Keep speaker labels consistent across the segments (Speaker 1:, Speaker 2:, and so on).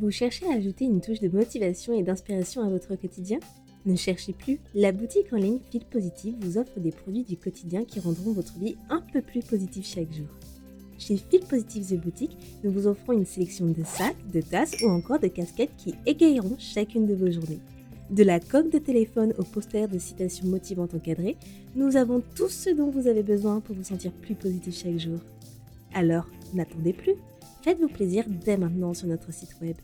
Speaker 1: Vous cherchez à ajouter une touche de motivation et d'inspiration à votre quotidien? Ne cherchez plus, la boutique en ligne Fil Positive vous offre des produits du quotidien qui rendront votre vie un peu plus positive chaque jour. Chez Fil Positive The Boutique, nous vous offrons une sélection de sacs, de tasses ou encore de casquettes qui égayeront chacune de vos journées. De la coque de téléphone au poster de citations motivantes encadrées, nous avons tout ce dont vous avez besoin pour vous sentir plus positif chaque jour. Alors, n'attendez plus Faites-vous plaisir dès maintenant sur notre site web.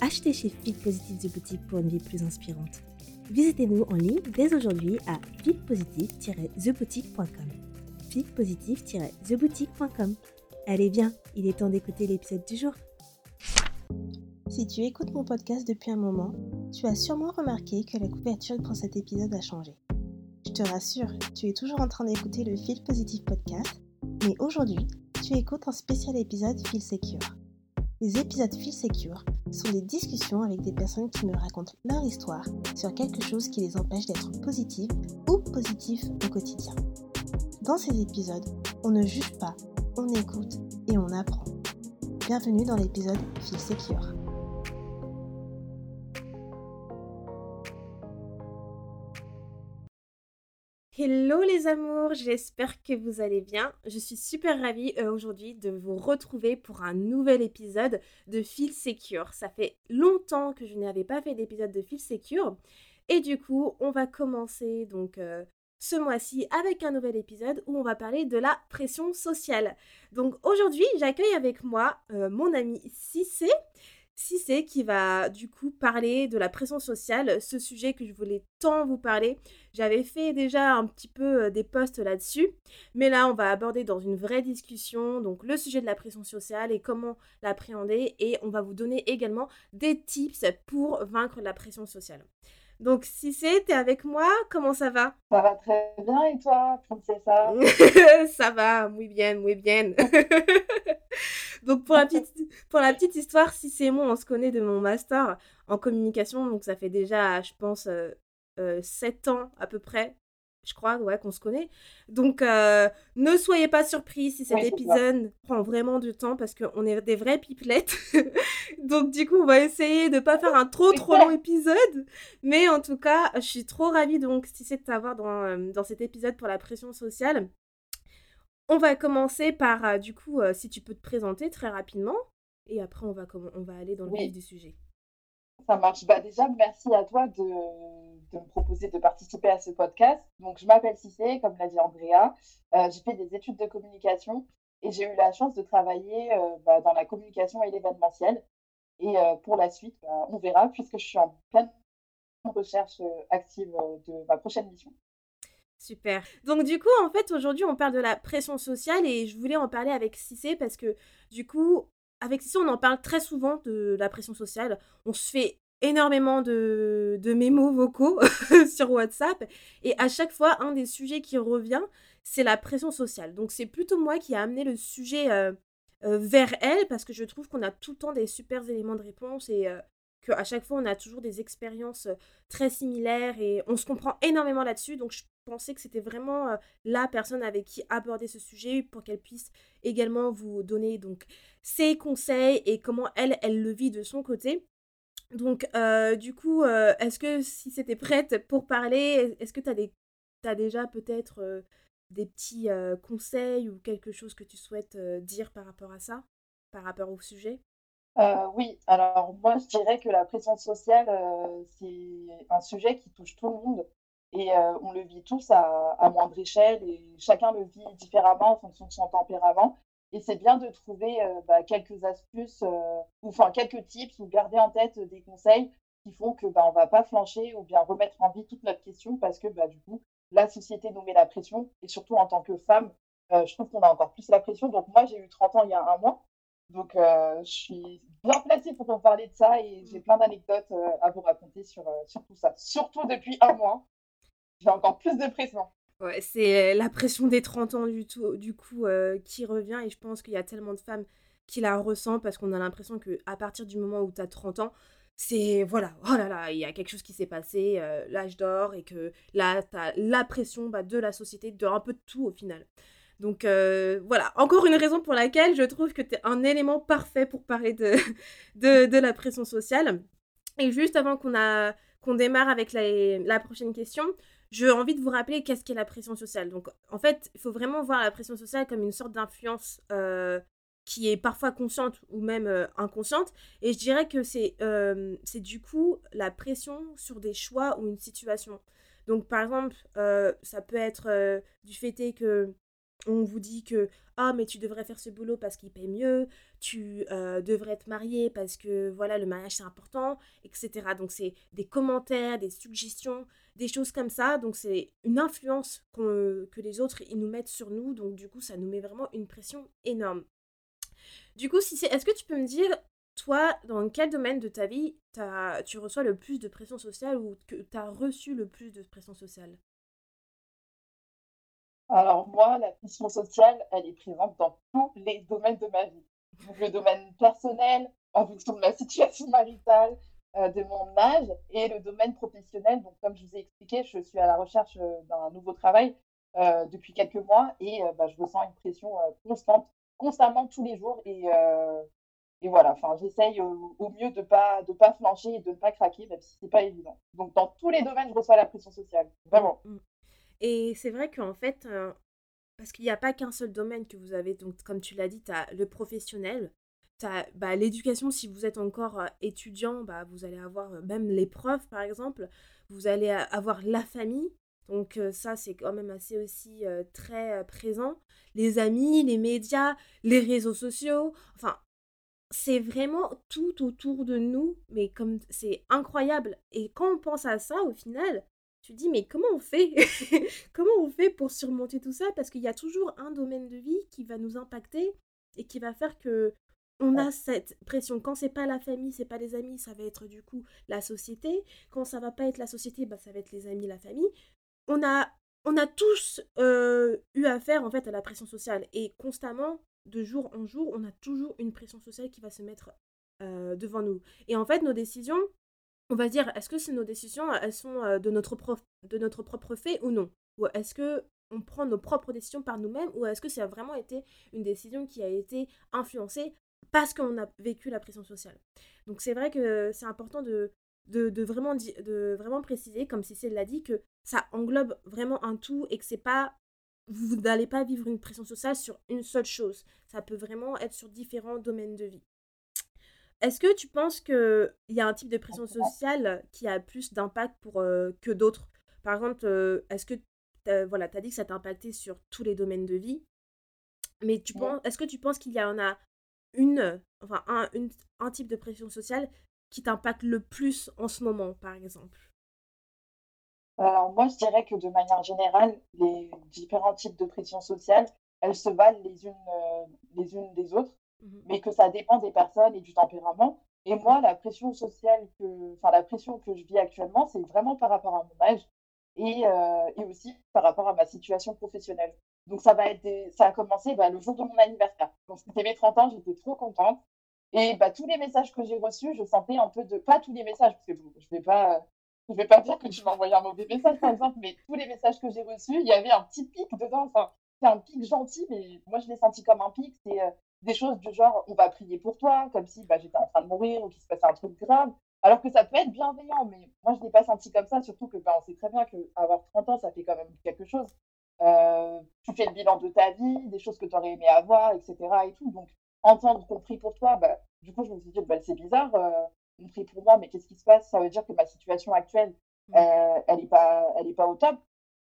Speaker 1: Achetez chez Fit Positive The Boutique pour une vie plus inspirante. Visitez-nous en ligne dès aujourd'hui à fitpositive-theboutique.com. fitpositive-theboutique.com. Allez bien, il est temps d'écouter l'épisode du jour. Si tu écoutes mon podcast depuis un moment, tu as sûrement remarqué que la couverture pour cet épisode a changé. Je te rassure, tu es toujours en train d'écouter le Fil Positive podcast, mais aujourd'hui, tu écoutes un spécial épisode Feel Secure. Les épisodes Feel Secure sont des discussions avec des personnes qui me racontent leur histoire sur quelque chose qui les empêche d'être positives ou positifs au quotidien. Dans ces épisodes, on ne juge pas, on écoute et on apprend. Bienvenue dans l'épisode Feel Secure. Hello les amours, j'espère que vous allez bien. Je suis super ravie euh, aujourd'hui de vous retrouver pour un nouvel épisode de Feel Secure. Ça fait longtemps que je n'avais pas fait d'épisode de Feel Secure et du coup on va commencer donc euh, ce mois-ci avec un nouvel épisode où on va parler de la pression sociale. Donc aujourd'hui j'accueille avec moi euh, mon ami Cissé c'est qui va du coup parler de la pression sociale, ce sujet que je voulais tant vous parler. J'avais fait déjà un petit peu euh, des posts là-dessus, mais là on va aborder dans une vraie discussion donc le sujet de la pression sociale et comment l'appréhender et on va vous donner également des tips pour vaincre la pression sociale. Donc Cissé, t'es avec moi Comment ça va?
Speaker 2: Ça va très bien et toi, princessa?
Speaker 1: Ça va, muy bien, muy bien. donc pour la petite, pour la petite histoire, Cissé et moi, on se connaît de mon master en communication, donc ça fait déjà, je pense, 7 euh, euh, ans à peu près je crois, ouais, qu'on se connaît. Donc, euh, ne soyez pas surpris si cet épisode prend vraiment du temps parce qu'on est des vraies pipelettes. Donc, du coup, on va essayer de ne pas faire un trop, trop long épisode. Mais en tout cas, je suis trop ravie donc, si c'est de t'avoir dans, euh, dans cet épisode pour la pression sociale. On va commencer par, euh, du coup, si tu peux te présenter très rapidement. Et après, on va, on va aller dans le vif du sujet.
Speaker 2: Ça marche. Bah déjà, merci à toi de, de, me proposer de participer à ce podcast. Donc, je m'appelle Cissé, comme l'a dit Andrea. Euh, j'ai fait des études de communication et j'ai eu la chance de travailler euh, bah, dans la communication et l'événementiel. Et euh, pour la suite, bah, on verra, puisque je suis en pleine recherche active de ma prochaine mission.
Speaker 1: Super. Donc du coup, en fait, aujourd'hui, on parle de la pression sociale et je voulais en parler avec Cissé parce que du coup, avec Cissé, on en parle très souvent de la pression sociale. On se fait énormément de, de mémos vocaux sur WhatsApp. Et à chaque fois, un des sujets qui revient, c'est la pression sociale. Donc c'est plutôt moi qui ai amené le sujet euh, euh, vers elle parce que je trouve qu'on a tout le temps des super éléments de réponse et euh, qu'à chaque fois, on a toujours des expériences très similaires et on se comprend énormément là-dessus. Donc pensais que c'était vraiment la personne avec qui aborder ce sujet pour qu'elle puisse également vous donner donc ses conseils et comment elle, elle le vit de son côté. Donc, du coup, est-ce que si c'était prête pour parler, est-ce que tu as, as, déjà peut-être des petits conseils ou quelque chose que tu souhaites dire par rapport à ça, par rapport au sujet?
Speaker 2: Oui, alors moi je dirais que la pression sociale, c'est un sujet qui touche tout le monde et on le vit tous à, à, moindre échelle et chacun le vit différemment en fonction de son tempérament. Et c'est bien de trouver euh, bah, quelques astuces, euh, ou enfin quelques tips, ou garder en tête des conseils qui font que bah, on va pas flancher ou bien remettre en vie toute notre question parce que bah, du coup, la société nous met la pression. Et surtout en tant que femme, euh, je trouve qu'on a encore plus la pression. Donc moi, j'ai eu 30 ans il y a un mois. Donc je suis bien placée pour en parler de ça et j'ai plein d'anecdotes à vous raconter sur, sur tout ça. Surtout depuis un mois, j'ai encore plus de pression.
Speaker 1: Ouais, c'est la pression des 30 ans du, tout, coup qui revient et je pense qu'il y a tellement de femmes qui la ressentent parce qu'on a l'impression qu'à partir du moment où tu as 30 ans, c'est voilà, oh là là, il y a quelque chose qui s'est passé, l'âge d'or et que là, tu la pression bah, de la société, de un peu de tout au final. Donc voilà, encore une raison pour laquelle je trouve que tu es un élément parfait pour parler de, la pression sociale. Et juste avant qu'on qu'on démarre avec la, prochaine question, j'ai envie de vous rappeler qu'est-ce qu'est la pression sociale. Donc en fait, il faut vraiment voir la pression sociale comme une sorte d'influence qui est parfois consciente ou même inconsciente. Et je dirais que c'est c'est du coup la pression sur des choix ou une situation. Donc par exemple, ça peut être du fait que on vous dit que ah mais tu devrais faire ce boulot parce qu'il paye mieux, tu euh, devrais te marier parce que voilà le mariage c'est important, etc. Donc c'est des commentaires, des suggestions, des choses comme ça. Donc c'est une influence que les autres ils nous mettent sur nous. Donc du coup ça nous met vraiment une pression énorme. Du coup si c'est, est-ce que tu peux me dire toi dans quel domaine de ta vie tu reçois le plus de pression sociale ou que tu as reçu le plus de pression sociale?
Speaker 2: Alors moi, la pression sociale, elle est présente dans tous les domaines de ma vie. Le domaine personnel, en fonction de ma situation maritale, euh, de mon âge, et le domaine professionnel. Donc comme je vous ai expliqué, je suis à la recherche euh, d'un nouveau travail euh, depuis quelques mois et bah, je ressens une pression constante, constamment tous les jours. Et, voilà, enfin, j'essaye au, mieux de ne pas, de pas flancher et de ne pas craquer, même si ce n'est pas évident. Donc dans tous les domaines, je reçois la pression sociale. Vraiment. Mm.
Speaker 1: Et c'est vrai qu'en fait, parce qu'il n'y a pas qu'un seul domaine que vous avez, donc comme tu l'as dit, tu as le professionnel, tu as bah, l'éducation, si vous êtes encore étudiant, bah, vous allez avoir même l'épreuve par exemple, vous allez avoir la famille, donc ça c'est quand même assez aussi très présent, les amis, les médias, les réseaux sociaux, enfin c'est vraiment tout autour de nous, mais comme c'est incroyable. Et quand on pense à ça, au final, tu dis mais comment on fait? Comment on fait pour surmonter tout ça? Parce qu'il y a toujours un domaine de vie qui va nous impacter et qui va faire que on a cette pression. Quand c'est pas la famille, c'est pas les amis, ça va être du coup la société. Quand ça va pas être la société, bah, ça va être les amis, la famille. On a, on a tous euh, eu affaire en fait à la pression sociale et constamment, de jour en jour, on a toujours une pression sociale qui va se mettre euh, devant nous. Et en fait, nos décisions, on va dire, est-ce que nos décisions, elles sont de notre, de notre propre fait ou non? Ou est-ce que on prend nos propres décisions par nous-mêmes ou est-ce que ça a vraiment été une décision qui a été influencée parce qu'on a vécu la pression sociale? Donc c'est vrai que c'est important de, de, vraiment, de vraiment préciser, comme Cécile l'a dit, que ça englobe vraiment un tout et que c'est pas vous n'allez pas vivre une pression sociale sur une seule chose. Ça peut vraiment être sur différents domaines de vie. Est-ce que tu penses qu'il y a un type de pression sociale qui a plus d'impact pour que d'autres? Par exemple, est-ce que voilà, tu as dit que ça t'a impacté sur tous les domaines de vie, mais tu penses, est-ce que tu penses qu'il y en a une, enfin un, un type de pression sociale qui t'impacte le plus en ce moment, par exemple?
Speaker 2: Alors moi, je dirais que de manière générale, les différents types de pression sociale, elles se valent les unes, les unes des autres. Mmh mais que ça dépend des personnes et du tempérament. Et moi, la pression sociale, que, enfin la pression que je vis actuellement, c'est vraiment par rapport à mon âge et, euh, et, aussi par rapport à ma situation professionnelle. Donc ça va être ça a commencé bah, le jour de mon anniversaire. Donc c'était mes 30 ans, j'étais trop contente. Et bah, tous les messages que j'ai reçus, je sentais un peu de pas tous les messages parce que je vais vais pas dire que tu envoyé un mauvais message par exemple, mais tous les messages que j'ai reçus, il y avait un petit pic dedans. Enfin, c'est un pic gentil, mais moi je l'ai senti comme un pic. C'est euh, des choses du genre on va prier pour toi, comme si bah, j'étais en train de mourir ou qu'il se passait un truc grave. Alors que ça peut être bienveillant, mais moi je ne l'ai pas senti comme ça, surtout que bah, on sait très bien qu'avoir 30 ans, ça fait quand même quelque chose. Euh, tu fais le bilan de ta vie, des choses que tu aurais aimé avoir, etc. Et tout. Donc entendre qu'on prie pour toi, bah, du coup je me suis dit bah, c'est bizarre, euh, on prie pour moi, mais qu'est-ce qui se passe? Ça veut dire que ma situation actuelle, mmh. euh, elle n'est pas, elle est pas au top.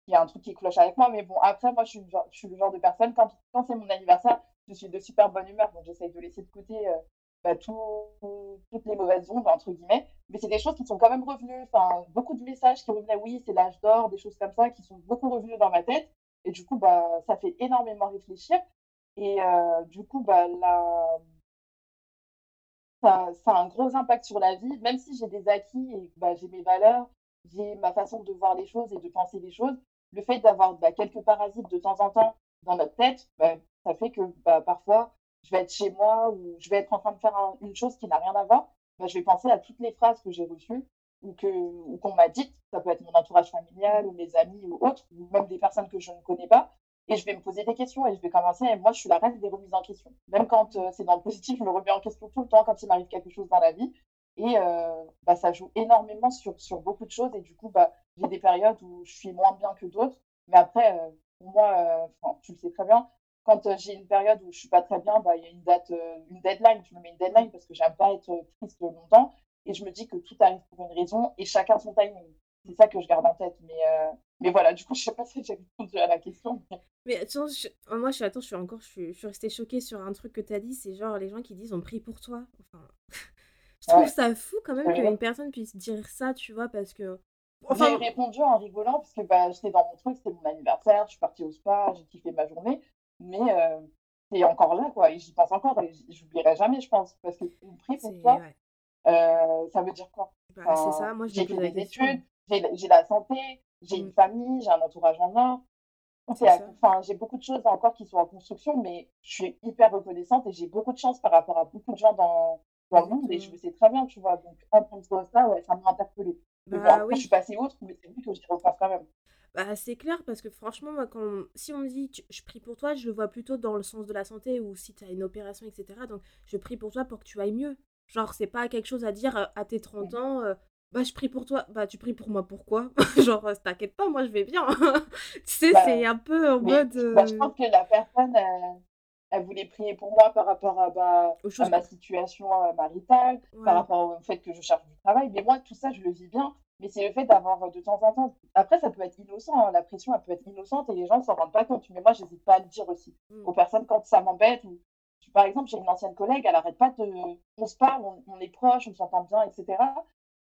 Speaker 2: Il y a un truc qui cloche avec moi, mais bon, après, moi, je suis, je suis le genre de personne, quand, quand c'est mon anniversaire, je suis de super bonne humeur, donc j'essaye de laisser de côté euh, bah, toutes les mauvaises ondes, entre guillemets. Mais c'est des choses qui sont quand même revenues. Beaucoup de messages qui revenaient, oui, c'est l'âge d'or, des choses comme ça, qui sont beaucoup revenus dans ma tête. Et du coup, bah, ça fait énormément réfléchir. Et euh, du coup, bah, ça, a un gros impact sur la vie, même si j'ai des acquis et j'ai mes valeurs, j'ai ma façon de voir les choses et de penser les choses. Le fait d'avoir quelques parasites de temps en temps dans notre tête, bah, ça fait que bah, parfois, je vais être chez moi ou je vais être en train de faire une chose qui n'a rien à voir. Bah, je vais penser à toutes les phrases que j'ai reçues ou qu'on m'a dites. Ça peut être mon entourage familial ou mes amis ou autres, ou même des personnes que je ne connais pas. et je vais me poser des questions et je vais commencer. Et moi, je suis la reine des remises en question. Même quand euh, c'est dans le positif, je me remets en question tout le temps quand il m'arrive quelque chose dans la vie. Et euh, ça joue énormément sur, beaucoup de choses. Et du coup, j'ai des périodes où je suis moins bien que d'autres. Mais après, euh, pour moi, tu le sais très bien, quand j'ai une période où je suis pas très bien, bah, il y a une date, une deadline. Je me mets une deadline parce que j'aime pas être triste longtemps. Et je me dis que tout arrive pour une raison et chacun son timing. C'est ça que je garde en tête. Mais, euh, mais voilà, du coup, je sais pas si j'ai répondu à la question.
Speaker 1: Mais attends, moi, je suis, attends, je suis encore, je suis, je suis restée choquée sur un truc que tu as dit. C'est genre les gens qui disent on prie pour toi. Enfin, je trouve ça fou quand même qu'une personne puisse dire ça, tu vois, parce que.
Speaker 2: Enfin... J'ai répondu en rigolant parce que bah, j'étais dans mon truc, c'était mon anniversaire, je suis partie au spa, j'ai kiffé ma journée. Mais euh, c'est encore là, quoi. Et j'y pense encore et j'oublierai jamais, je pense. Parce que on prie pour toi, euh, ça veut dire quoi?
Speaker 1: Bah, C'est ça, moi
Speaker 2: j'ai fait des études, j'ai la santé, j'ai une mmh. famille, j'ai un entourage en or. Enfin, j'ai beaucoup de choses encore qui sont en construction, mais je suis hyper reconnaissante et j'ai beaucoup de chance par rapport à beaucoup de gens dans, dans le monde et je le sais très bien, tu vois. Donc, en tant ça, ouais, ça m'a interpellée. Bah, oui. Je suis passée outre, mais c'est vrai que je repasse quand même.
Speaker 1: Bah, c'est clair parce que franchement, moi, quand, si on me dit je prie pour toi, je le vois plutôt dans le sens de la santé ou si tu as une opération, etc. Donc, je prie pour toi pour que tu ailles mieux. Genre, c'est pas quelque chose à dire à tes 30 ans, euh, bah, je prie pour toi. Bah, tu pries pour moi, pourquoi Genre, t'inquiète pas, moi, je vais bien. tu sais, bah, c'est un peu en mode.
Speaker 2: Bah, je pense que la personne, elle, voulait prier pour moi par rapport à, bah, à ma situation maritale, par rapport au fait que je cherche du travail. Mais moi, tout ça, je le vis bien. Mais c'est le fait d'avoir de temps en temps. Après, ça peut être innocent. Hein, la pression, elle peut être innocente et les gens ne s'en rendent pas compte. Mais moi, j'hésite pas à le dire aussi mmh. aux personnes quand ça m'embête ou par exemple, j'ai une ancienne collègue, elle n'arrête pas de. On se parle, on, est proches, on s'entend bien, etc.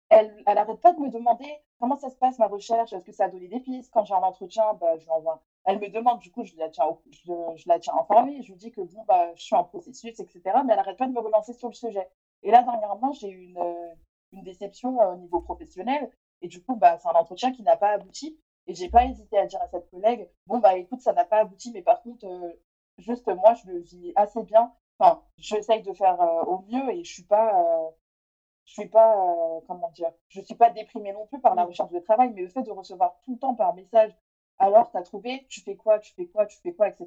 Speaker 2: Elle n'arrête pas de me demander comment ça se passe ma recherche, est-ce que ça a donné des pistes? Quand j'ai un entretien, bah, je l'envoie. Elle me demande, du coup, je la tiens, je, je, la tiens informée, je lui dis que bon, bah, je suis en processus, etc. Mais elle n'arrête pas de me relancer sur le sujet. Et là, dernièrement, j'ai eu une, une déception euh, au niveau professionnel. Et du coup, bah, c'est un entretien qui n'a pas abouti. Et j'ai pas hésité à dire à cette collègue, bon, bah, écoute, ça n'a pas abouti, mais par contre, euh, juste moi, je le vis assez bien. Enfin, j'essaye de faire euh, au mieux et je suis pas, euh, je suis pas, euh, comment dire, je suis pas déprimée non plus par la recherche de travail, mais le fait de recevoir tout le temps par message, alors tu as trouvé, tu fais quoi, tu fais quoi, tu fais quoi, etc.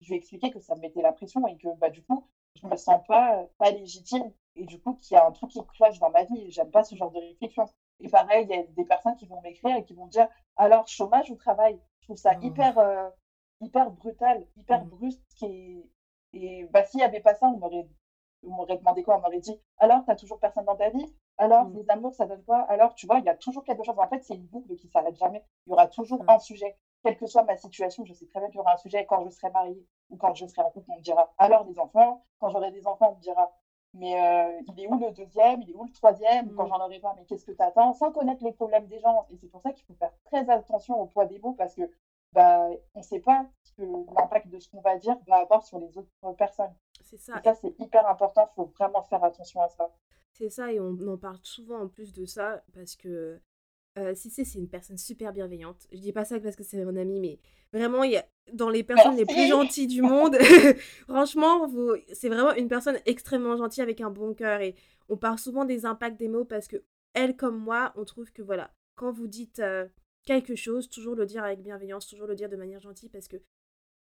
Speaker 2: Je vais expliquer que ça me mettait la pression et que bah du coup, je me sens pas pas légitime et du coup qu'il y a un truc qui cloche dans ma vie j'aime pas ce genre de réflexion. Et pareil, il y a des personnes qui vont m'écrire et qui vont dire alors chômage ou travail? Je trouve ça mmh. hyper hyper brutal, hyper mmh. brusque. Et, et bah, s'il n'y avait pas ça, on m'aurait, on m'aurait demandé quoi? On m'aurait dit alors, tu n'as toujours personne dans ta vie? Alors, mmh. les amours, ça donne quoi? Alors, tu vois, il y a toujours quelque chose. En fait, c'est une boucle qui s'arrête jamais. Il y aura toujours mmh. un sujet. Quelle que soit ma situation, je sais très bien qu'il y aura un sujet. Quand je serai mariée ou quand je serai en couple, on me dira alors les enfants. Quand j'aurai des enfants, on me dira mais euh, il est où le deuxième, il est où le troisième, quand j'en aurai pas, mais qu'est-ce que tu attends, sans connaître les problèmes des gens. Et c'est pour ça qu'il faut faire très attention au poids des mots, parce que bah, on ne sait pas l'impact de ce qu'on va dire va avoir sur les autres personnes. C'est ça. Et ça, c'est hyper important. Il faut vraiment faire attention à ça.
Speaker 1: C'est ça, et on en parle souvent en plus de ça, parce que euh, Cissé, c'est une personne super bienveillante. Je dis pas ça parce que c'est mon ami, mais vraiment, il y a, dans les personnes les plus gentilles du monde, franchement, c'est vraiment une personne extrêmement gentille avec un bon cœur. Et on parle souvent des impacts des mots parce que elle, comme moi, on trouve que voilà, quand vous dites euh, quelque chose, toujours le dire avec bienveillance, toujours le dire de manière gentille parce que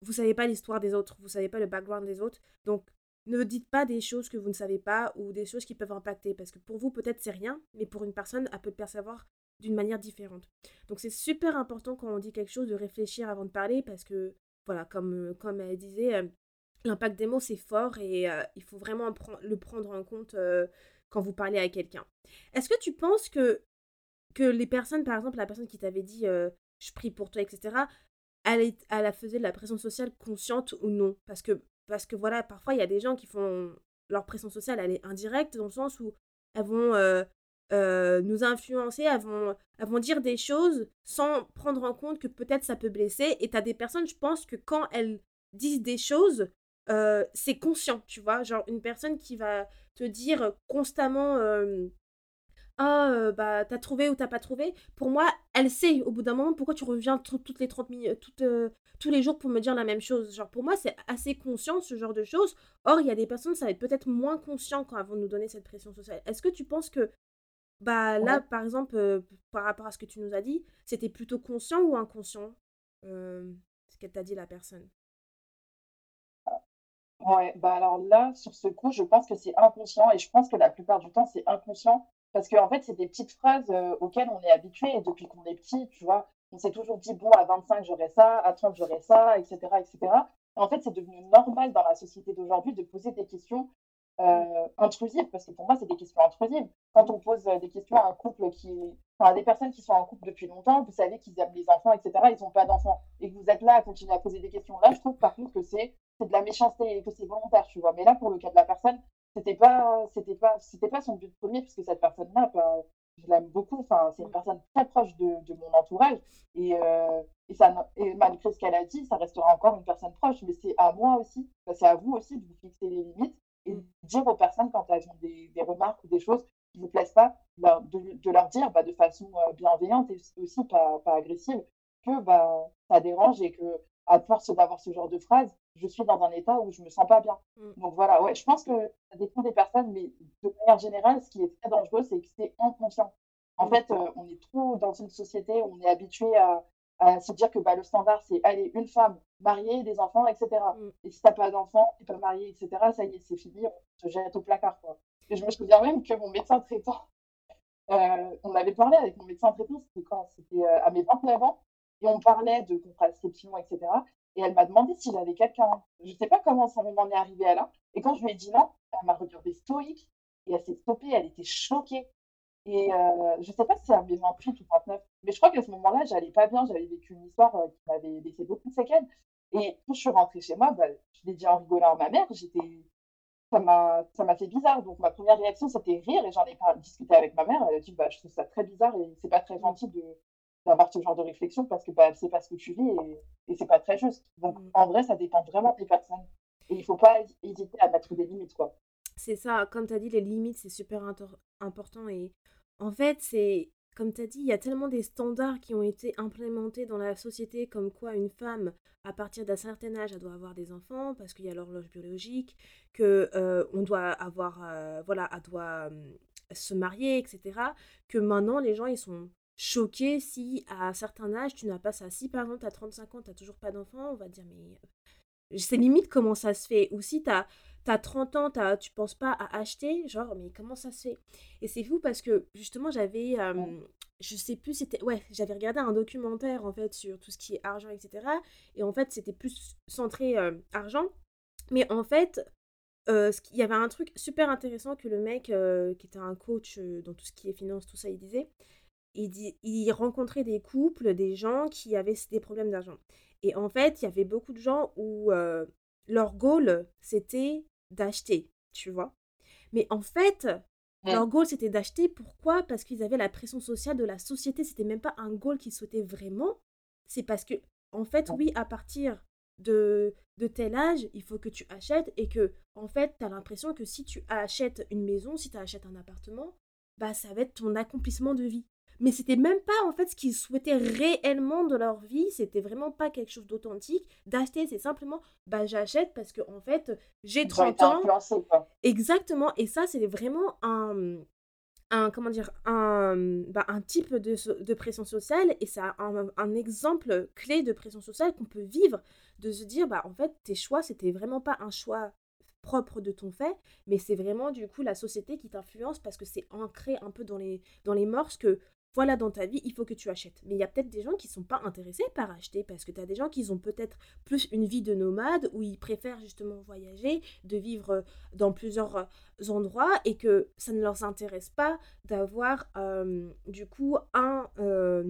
Speaker 1: vous savez pas l'histoire des autres, vous savez pas le background des autres. Donc ne dites pas des choses que vous ne savez pas ou des choses qui peuvent impacter parce que pour vous peut-être c'est rien, mais pour une personne elle peut le percevoir d'une manière différente. Donc c'est super important quand on dit quelque chose de réfléchir avant de parler parce que voilà, comme, euh, comme elle disait, euh, l'impact des mots c'est fort et euh, il faut vraiment le prendre en compte quand vous parlez à quelqu'un. Est-ce que tu penses que que les personnes, par exemple, la personne qui t'avait dit je prie pour toi, etc., elle, elle faisait de la pression sociale consciente ou non? Parce que, parce que voilà, parfois il y a des gens qui font leur pression sociale, elle est indirecte dans le sens où elles vont nous influencer, elles vont, vont dire des choses sans prendre en compte que peut-être ça peut blesser. Et tu as des personnes, je pense que quand elles disent des choses, c'est conscient, tu vois. Genre une personne qui va te dire constamment ah bah t'as trouvé ou t'as pas trouvé pour moi elle sait au bout d'un moment pourquoi tu reviens toutes les 30 minutes tous les jours pour me dire la même chose genre pour moi c'est assez conscient ce genre de choses or il y a des personnes ça va être peut-être moins conscient quand elles vont nous donner cette pression sociale est-ce que tu penses que bah là par exemple par rapport à ce que tu nous as dit c'était plutôt conscient ou inconscient qu'elle t'a dit la personne?
Speaker 2: Ouais, bah alors là, sur ce coup, je pense que c'est inconscient et je pense que la plupart du temps, c'est inconscient parce qu'en fait, c'est des petites phrases euh, auxquelles on est habitué et depuis qu'on est petit, tu vois, on s'est toujours dit, bon, à 25, j'aurai ça, à 30, j'aurai ça, etc., etc. En fait, c'est devenu normal dans la société d'aujourd'hui de poser des questions euh, intrusives, parce que pour moi, c'est des questions intrusives. Quand on pose euh, des questions à un couple qui, enfin, à des personnes qui sont en couple depuis longtemps, vous savez qu'ils aiment les enfants, etc., ils n'ont pas d'enfants, et que vous êtes là à continuer à poser des questions. Là, je trouve par contre que c'est de la méchanceté et que c'est volontaire, tu vois. Mais là, pour le cas de la personne, c'était pas, pas, pas son but premier, puisque cette personne-là, bah, je l'aime beaucoup. Enfin, c'est une personne très proche de, de mon entourage, et, euh, et, ça, malgré ce qu'elle a dit, ça restera encore une personne proche. Mais c'est à moi aussi, bah, c'est à vous aussi de vous fixer les limites et dire aux personnes quand elles ont des, des remarques ou des choses qui ne vous plaisent pas, de, de, leur dire bah, de façon euh, bienveillante et aussi pas, pas agressive que bah, ça dérange et que à force d'avoir ce genre de phrase, je suis dans un état où je me sens pas bien. Mm. Donc voilà, ouais, je pense que ça dépend des personnes, mais de manière générale, ce qui est très dangereux, c'est que c'est inconscient. En mm. fait, euh, on est trop dans une société où on est habitué à, à se dire que bah, le standard, c'est aller une femme mariée, des enfants, etc. Mm. Et si t'as pas d'enfants, t'es pas marié, etc., ça y est, c'est fini, on se jette au placard. Quoi. Et je me souviens même que mon médecin traitant, euh, on avait parlé avec mon médecin traitant, c'était quand? C'était euh, à mes 29 ans, et on parlait de contraception, etc. Et elle m'a demandé s'il avait quelqu'un. Je ne sais pas comment ça m'en est arrivé à là. Et quand je lui ai dit non, elle m'a regardé stoïque et elle s'est stoppée, elle était choquée. Et euh, je ne sais pas si c'est à mes 28 ou 29, mais je crois qu'à ce moment-là, j'allais pas bien, j'avais vécu une histoire euh, qui m'avait laissé beaucoup de séquelles. Et quand je suis rentrée chez moi, bah, je l'ai dit en rigolant à ma mère, j'étais ça m'a ça fait bizarre donc ma première réaction c'était rire et j'en ai pas discuté avec ma mère elle a dit bah je trouve ça très bizarre et c'est pas très gentil de d'avoir ce genre de réflexion parce que bah, c'est pas ce que tu vis et, et c'est pas très juste. Donc mm. en vrai, ça dépend vraiment des personnes. Et il faut pas hésiter à mettre des limites, quoi.
Speaker 1: C'est ça, comme tu as dit, les limites, c'est super important. Et en fait, c'est, comme tu as dit, il y a tellement des standards qui ont été implémentés dans la société, comme quoi une femme, à partir d'un certain âge, elle doit avoir des enfants, parce qu'il y a l'horloge biologique, que euh, on doit avoir, euh, voilà, elle doit euh, se marier, etc. Que maintenant, les gens, ils sont choqué si à un certain âge tu n'as pas ça. Si par exemple tu as 35 ans, tu n'as toujours pas d'enfant, on va dire mais c'est limite comment ça se fait. Ou si tu 30 ans, as, tu penses pas à acheter, genre mais comment ça se fait? Et c'est fou parce que justement j'avais, je sais plus, c'était, ouais, j'avais regardé un documentaire en fait sur tout ce qui est argent, etc. Et en fait c'était plus centré argent. Mais en fait, il y avait un truc super intéressant que le mec qui était un coach dans tout ce qui est finance, tout ça, il disait il, rencontrait des couples, des gens qui avaient des problèmes d'argent. Et en fait, il y avait beaucoup de gens où euh, leur goal, c'était d'acheter, tu vois. Mais en fait, leur goal, c'était d'acheter. Pourquoi? Parce qu'ils avaient la pression sociale de la société. C'était même pas un goal qu'ils souhaitaient vraiment. C'est parce que, en fait, oui, à partir de, de tel âge, il faut que tu achètes et que, en fait, tu as l'impression que si tu achètes une maison, si tu achètes un appartement, bah, ça va être ton accomplissement de vie mais c'était même pas en fait ce qu'ils souhaitaient réellement de leur vie, c'était vraiment pas quelque chose d'authentique. D'acheter, c'est simplement bah j'achète parce que en fait, j'ai 30 ans. Exactement, et ça c'est vraiment un un comment dire un, bah, un type de, de, pression sociale. Et c'est un, un, exemple clé de pression sociale qu'on peut vivre. De se dire bah en fait tes choix c'était vraiment pas un choix propre de ton fait. Mais c'est vraiment du coup la société qui t'influence parce que c'est ancré un peu dans les dans les mœurs que voilà, dans ta vie, il faut que tu achètes. Mais il y a peut-être des gens qui ne sont pas intéressés par acheter parce que tu as des gens qui ont peut-être plus une vie de nomade où ils préfèrent justement voyager, de vivre euh, dans plusieurs euh, endroits et que ça ne leur intéresse pas d'avoir du coup un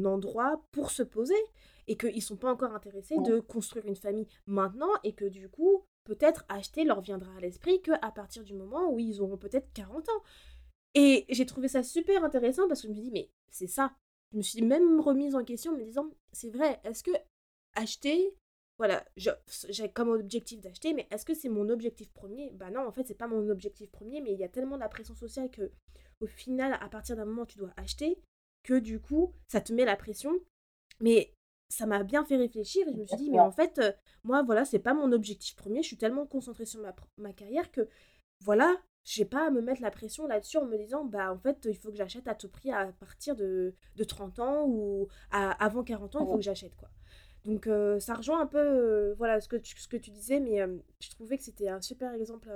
Speaker 1: endroit pour se poser et qu'ils ne sont pas encore intéressés de construire une famille maintenant et que du coup peut-être acheter leur viendra à l'esprit qu'à partir du moment où ils auront peut-être 40 ans. Et j'ai trouvé ça super intéressant parce que je me dis, mais c'est ça. Je me suis même remise en question en me disant, c'est vrai, est-ce que acheter, voilà, j'ai comme objectif d'acheter, mais est-ce que c'est mon objectif premier? Bah non, en fait, c'est pas mon objectif premier, mais il y a tellement de la pression sociale que, au final, à partir d'un moment, tu dois acheter, que du coup, ça te met la pression. Mais ça m'a bien fait réfléchir et je me suis dit, mais en fait, euh, moi, voilà, c'est pas mon objectif premier. Je suis tellement concentrée sur ma, ma carrière que, voilà, j'ai pas à me mettre la pression là-dessus en me disant bah en fait il faut que j'achète à tout prix à partir de, de 30 ans ou à, avant 40 ans il faut que j'achète quoi Donc ça rejoint un peu voilà ce que tu, ce que tu disais, mais je trouvais que c'était un super exemple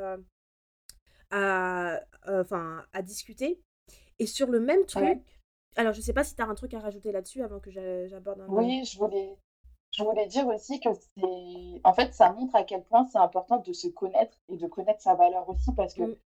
Speaker 1: à, enfin, à discuter. Et sur le même truc, alors je sais pas si tu as un truc à rajouter là-dessus avant que j'aborde un
Speaker 2: Oui, je voulais, je voulais dire aussi que c'est, en fait, ça montre à quel point c'est important de se connaître et de connaître sa valeur aussi parce que mmh.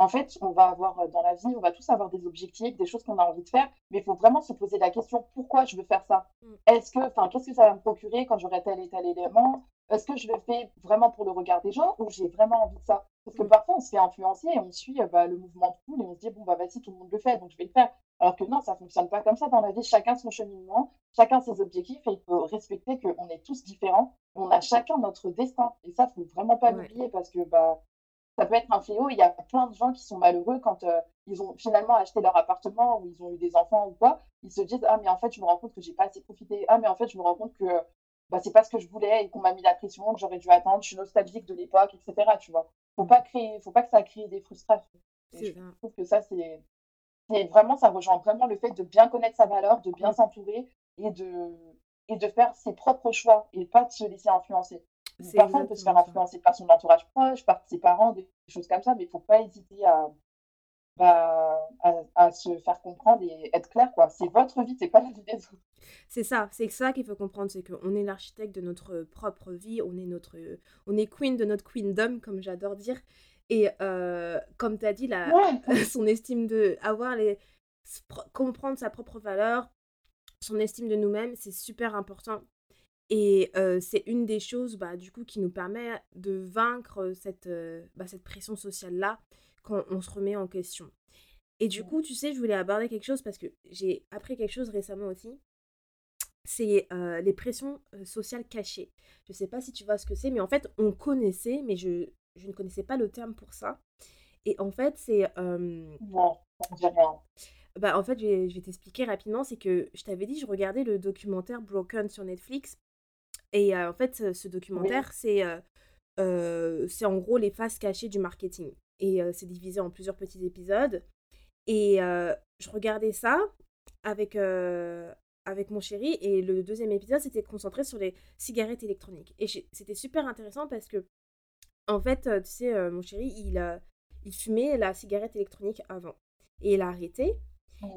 Speaker 2: En fait, on va avoir euh, dans la vie, on va tous avoir des objectifs, des choses qu'on a envie de faire, mais il faut vraiment se poser la question pourquoi je veux faire ça? Mm. Est-ce que, enfin, qu'est-ce que ça va me procurer quand j'aurai tel et tel élément? Est-ce que je le fais vraiment pour le regard des gens ou j'ai vraiment envie de ça? Parce que mm. parfois, on se fait influencer et on suit euh, bah, le mouvement de foule et on se dit bon bah vas-y, tout le monde le fait, donc je vais le faire. Alors que non, ça fonctionne pas comme ça dans la vie. Chacun son cheminement, chacun ses objectifs et il faut respecter qu'on est tous différents. On a chacun notre destin et ça, faut vraiment pas l'oublier parce que bah ça peut être un fléau. Il y a plein de gens qui sont malheureux quand euh, ils ont finalement acheté leur appartement ou ils ont eu des enfants ou quoi. Ils se disent Ah, mais en fait, je me rends compte que j'ai pas assez profité. Ah, mais en fait, je me rends compte que bah, c'est pas ce que je voulais et qu'on m'a mis la pression, que j'aurais dû attendre. Je suis nostalgique de l'époque, etc. Tu vois. Faut pas créer, faut pas que ça crée des frustrations. je trouve que ça, c'est. Vraiment, ça rejoint vraiment le fait de bien connaître sa valeur, de bien s'entourer et de, et de faire ses propres choix et pas de se laisser influencer. Parfois, on peut se faire influencer par son entourage proche, par ses parents, des choses comme ça, mais il ne faut pas hésiter bah, à, à, se faire comprendre et être clair. quoi. C'est votre vie, c'est pas la vie des autres.
Speaker 1: C'est ça, c'est ça qu'il faut comprendre, c'est qu'on est l'architecte de notre propre vie, on est, notre, on est queen de notre queendom, comme j'adore dire. Et euh, comme tu as dit, la, son estime de avoir les, comprendre sa propre valeur, son estime de nous-mêmes, c'est super important. Et c'est une des choses, bah, du coup, qui nous permet de vaincre cette, bah, cette pression sociale-là quand on se remet en question. Et du coup, tu sais, je voulais aborder quelque chose parce que j'ai appris quelque chose récemment aussi. C'est les pressions sociales cachées. Je ne sais pas si tu vois ce que c'est, mais en fait, on connaissait, mais je, je ne connaissais pas le terme pour ça. Et en fait, c'est...
Speaker 2: Non, rien.
Speaker 1: Bah, en fait, je vais, je vais t'expliquer rapidement. C'est que je t'avais dit, je regardais le documentaire Broken sur Netflix. Et en fait, ce documentaire, c'est c'est en gros les faces cachées du marketing. Et c'est divisé en plusieurs petits épisodes. Et je regardais ça avec, avec mon chéri. Et le deuxième épisode, c'était concentré sur les cigarettes électroniques. Et c'était super intéressant parce que, en fait, tu sais, mon chéri, il, il fumait la cigarette électronique avant. Et il a arrêté.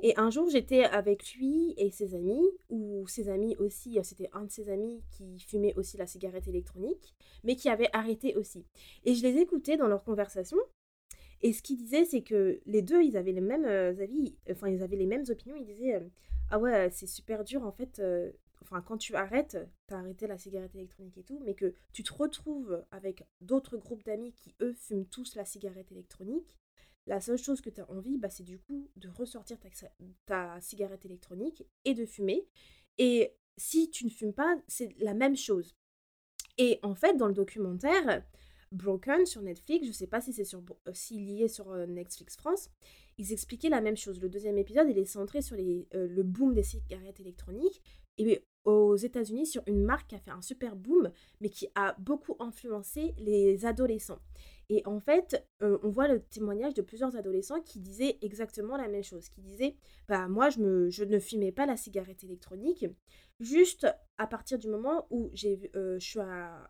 Speaker 1: Et un jour, j'étais avec lui et ses amis, ou ses amis aussi, euh, c'était un de ses amis qui fumait aussi la cigarette électronique, mais qui avait arrêté aussi. Et je les écoutais dans leur conversation. Et ce qu'ils disaient, c'est que les deux, ils avaient les mêmes euh, avis, enfin, ils avaient les mêmes opinions. Ils disaient euh, Ah ouais, c'est super dur en fait. enfin, quand tu arrêtes, tu as arrêté la cigarette électronique et tout, mais que tu te retrouves avec d'autres groupes d'amis qui, eux, fument tous la cigarette électronique la seule chose que tu as envie, bah, c'est du coup de ressortir ta, cigarette électronique et de fumer. Et si tu ne fumes pas, c'est la même chose. Et en fait, dans le documentaire Broken sur Netflix, je ne sais pas si c'est euh, s'il y est sur euh, Netflix France, ils expliquaient la même chose. Le deuxième épisode, il est centré sur euh, le boom des cigarettes électroniques. Et aux États-Unis, sur une marque qui a fait un super boom, mais qui a beaucoup influencé les adolescents. Et en fait, euh, on voit le témoignage de plusieurs adolescents qui disaient exactement la même chose, qui disaient bah moi je, ne fumais pas la cigarette électronique, juste à partir du moment où euh,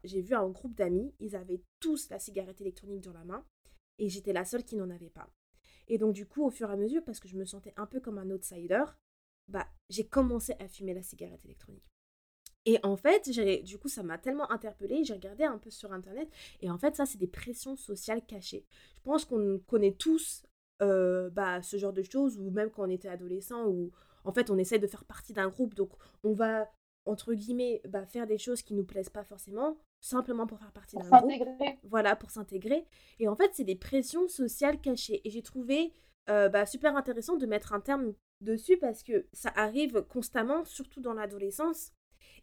Speaker 1: j'ai vu un groupe d'amis, ils avaient tous la cigarette électronique dans la main et j'étais la seule qui n'en avait pas. Et donc du coup, au fur et à mesure, parce que je me sentais un peu comme un outsider, bah j'ai commencé à fumer la cigarette électronique. Et en fait, du coup, ça m'a tellement interpellée, j'ai regardé un peu sur Internet, et en fait, ça, c'est des pressions sociales cachées. Je pense qu'on connaît tous euh, bah, ce genre de choses, ou même quand on était adolescent, où en fait, on essaie de faire partie d'un groupe, donc on va, entre guillemets, bah, faire des choses qui nous plaisent pas forcément, simplement pour faire partie d'un groupe. Voilà, pour s'intégrer. Et en fait, c'est des pressions sociales cachées. Et j'ai trouvé euh, bah, super intéressant de mettre un terme dessus parce que ça arrive constamment, surtout dans l'adolescence.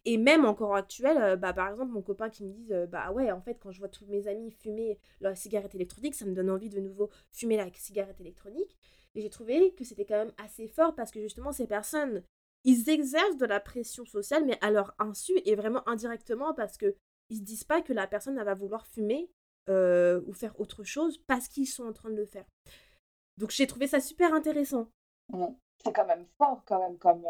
Speaker 1: Et même encore actuel, euh, bah, par exemple, mon copain qui me dit euh, Bah ouais, en fait, quand je vois tous mes amis fumer la cigarette électronique, ça me donne envie de nouveau fumer la cigarette électronique. Et j'ai trouvé que c'était quand même assez fort parce que justement, ces personnes, ils exercent de la pression sociale, mais à leur insu et vraiment indirectement parce que ils se disent pas que la personne va vouloir fumer euh, ou faire autre chose parce qu'ils sont en train de le faire. Donc j'ai trouvé ça super intéressant.
Speaker 2: C'est quand même fort, quand même, comme,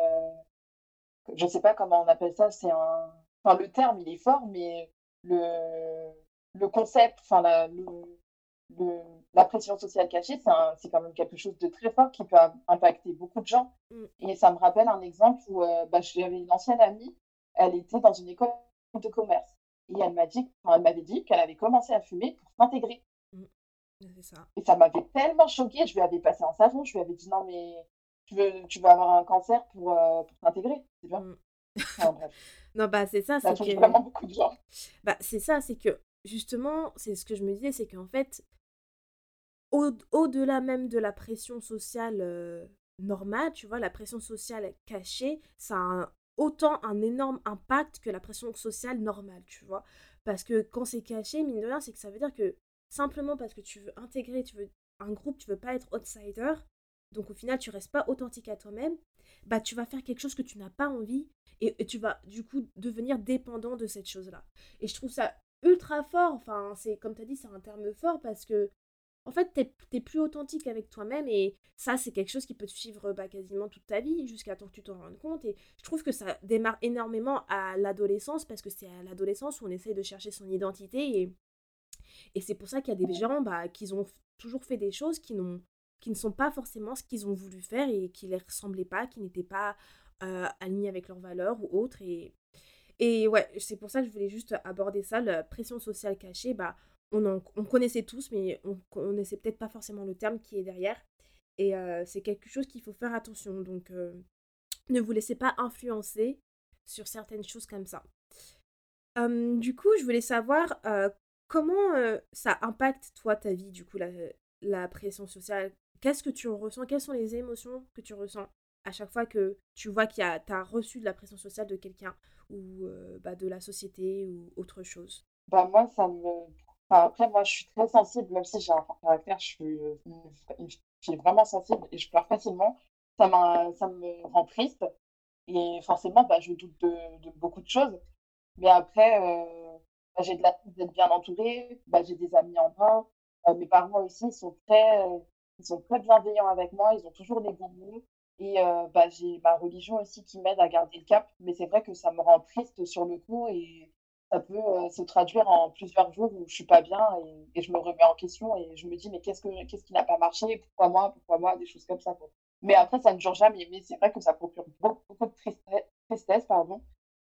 Speaker 2: je sais pas comment on appelle ça, c'est un, enfin, le terme, il est fort, mais le, le concept, enfin, la, le, la pression sociale cachée, c'est quand même quelque chose de très fort qui peut impacter beaucoup de gens. Mm. Et ça me rappelle un exemple où euh, bah, j'avais une ancienne amie, elle était dans une école de commerce. Et elle m'a dit, elle m'avait dit qu'elle avait commencé à fumer pour s'intégrer. Mm. Et ça m'avait tellement choquée. Je lui avais passé un savon, je lui avais dit non mais tu veux, tu vas avoir un cancer pour, euh, pour t'intégrer, c'est bien. Mm.
Speaker 1: non bah c'est ça,
Speaker 2: c'est que vraiment beaucoup de gens.
Speaker 1: Bah c'est ça, c'est que justement, c'est ce que je me disais, c'est qu'en fait, au-delà même de la pression sociale normale, tu vois, la pression sociale cachée, ça a autant un énorme impact que la pression sociale normale, tu vois. Parce que quand c'est caché, mine de rien, c'est que ça veut dire que simplement parce que tu veux intégrer, tu veux un groupe, tu veux pas être outsider, donc au final tu restes pas authentique à toi-même, bah tu vas faire quelque chose que tu n'as pas envie et, tu vas du coup devenir dépendant de cette chose-là. Et je trouve ça ultra fort, enfin c'est comme tu as dit, c'est un terme fort parce que en fait, t'es es plus authentique avec toi-même et ça, c'est quelque chose qui peut te suivre bah, quasiment toute ta vie jusqu'à temps que tu t'en rendes compte. Et je trouve que ça démarre énormément à l'adolescence parce que c'est à l'adolescence où on essaye de chercher son identité et, et c'est pour ça qu'il y a des gens bah, qui ont toujours fait des choses qui, qui ne sont pas forcément ce qu'ils ont voulu faire et qui ne les ressemblaient pas, qui n'étaient pas euh, alignés avec leurs valeurs ou autres. Et, et ouais, c'est pour ça que je voulais juste aborder ça, la pression sociale cachée. Bah, on, connaissait tous, mais on connaissait peut-être pas forcément le terme qui est derrière. Et euh, c'est quelque chose qu'il faut faire attention. Donc, euh, ne vous laissez pas influencer sur certaines choses comme ça. du coup, je voulais savoir comment ça impacte, toi, ta vie, du coup, la, pression sociale. Qu'est-ce que tu ressens? Quelles sont les émotions que tu ressens à chaque fois que tu vois qu'il a, as reçu de la pression sociale de quelqu'un ou bah, de la société ou autre chose?
Speaker 2: Bah moi, ça me après, moi, je suis très sensible, même si j'ai un fort caractère, je suis je vraiment sensible et je pleure facilement. Ça, ça me rend triste et forcément, bah, je doute de, beaucoup de choses. Mais après, bah, j'ai de la d'être bien entourée, bah, j'ai des amis en bas. Mes parents aussi, sont très, ils sont très bienveillants avec moi, ils ont toujours des bons mots. Et euh, bah, j'ai ma religion aussi qui m'aide à garder le cap. Mais c'est vrai que ça me rend triste sur le coup et ça peut euh, se traduire en plusieurs jours où je suis pas bien et, je me remets en question et je me dis mais qu'est-ce que qu'est-ce qui n'a pas marché? Pourquoi moi? Pourquoi moi? Des choses comme ça quoi. mais après ça ne dure jamais mais c'est vrai que ça procure beaucoup, beaucoup de tristesse, tristesse pardon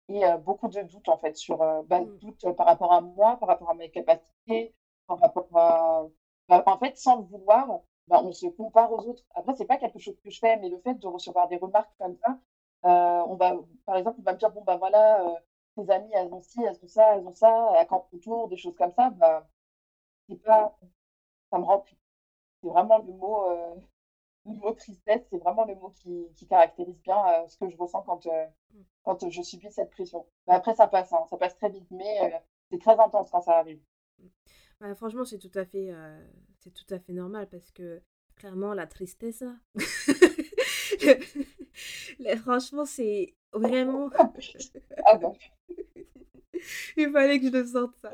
Speaker 2: et euh, beaucoup de doutes en fait sur bah, mmh. doutes par rapport à moi par rapport à mes capacités par rapport à bah, en fait sans le vouloir bah, on se compare aux autres après c'est pas quelque chose que je fais mais le fait de recevoir des remarques comme ça on va par exemple on va me dire bon bah voilà tes amis, elles ont ci, elles ont ça, elles ont ça, elles campent autour, des choses comme ça, bah, c'est pas, ça me rend, c'est vraiment le mot, euh, le mot tristesse, c'est vraiment le mot qui, caractérise bien euh, ce que je ressens quand, euh, quand je subis cette pression. Mais après, ça passe, hein, ça passe très vite, mais c'est très intense quand ça arrive.
Speaker 1: Bah, franchement, c'est tout à fait, c'est tout à fait normal parce que clairement, la tristesse, franchement, c'est vraiment.
Speaker 2: ah bon.
Speaker 1: Il fallait que je le sorte ça.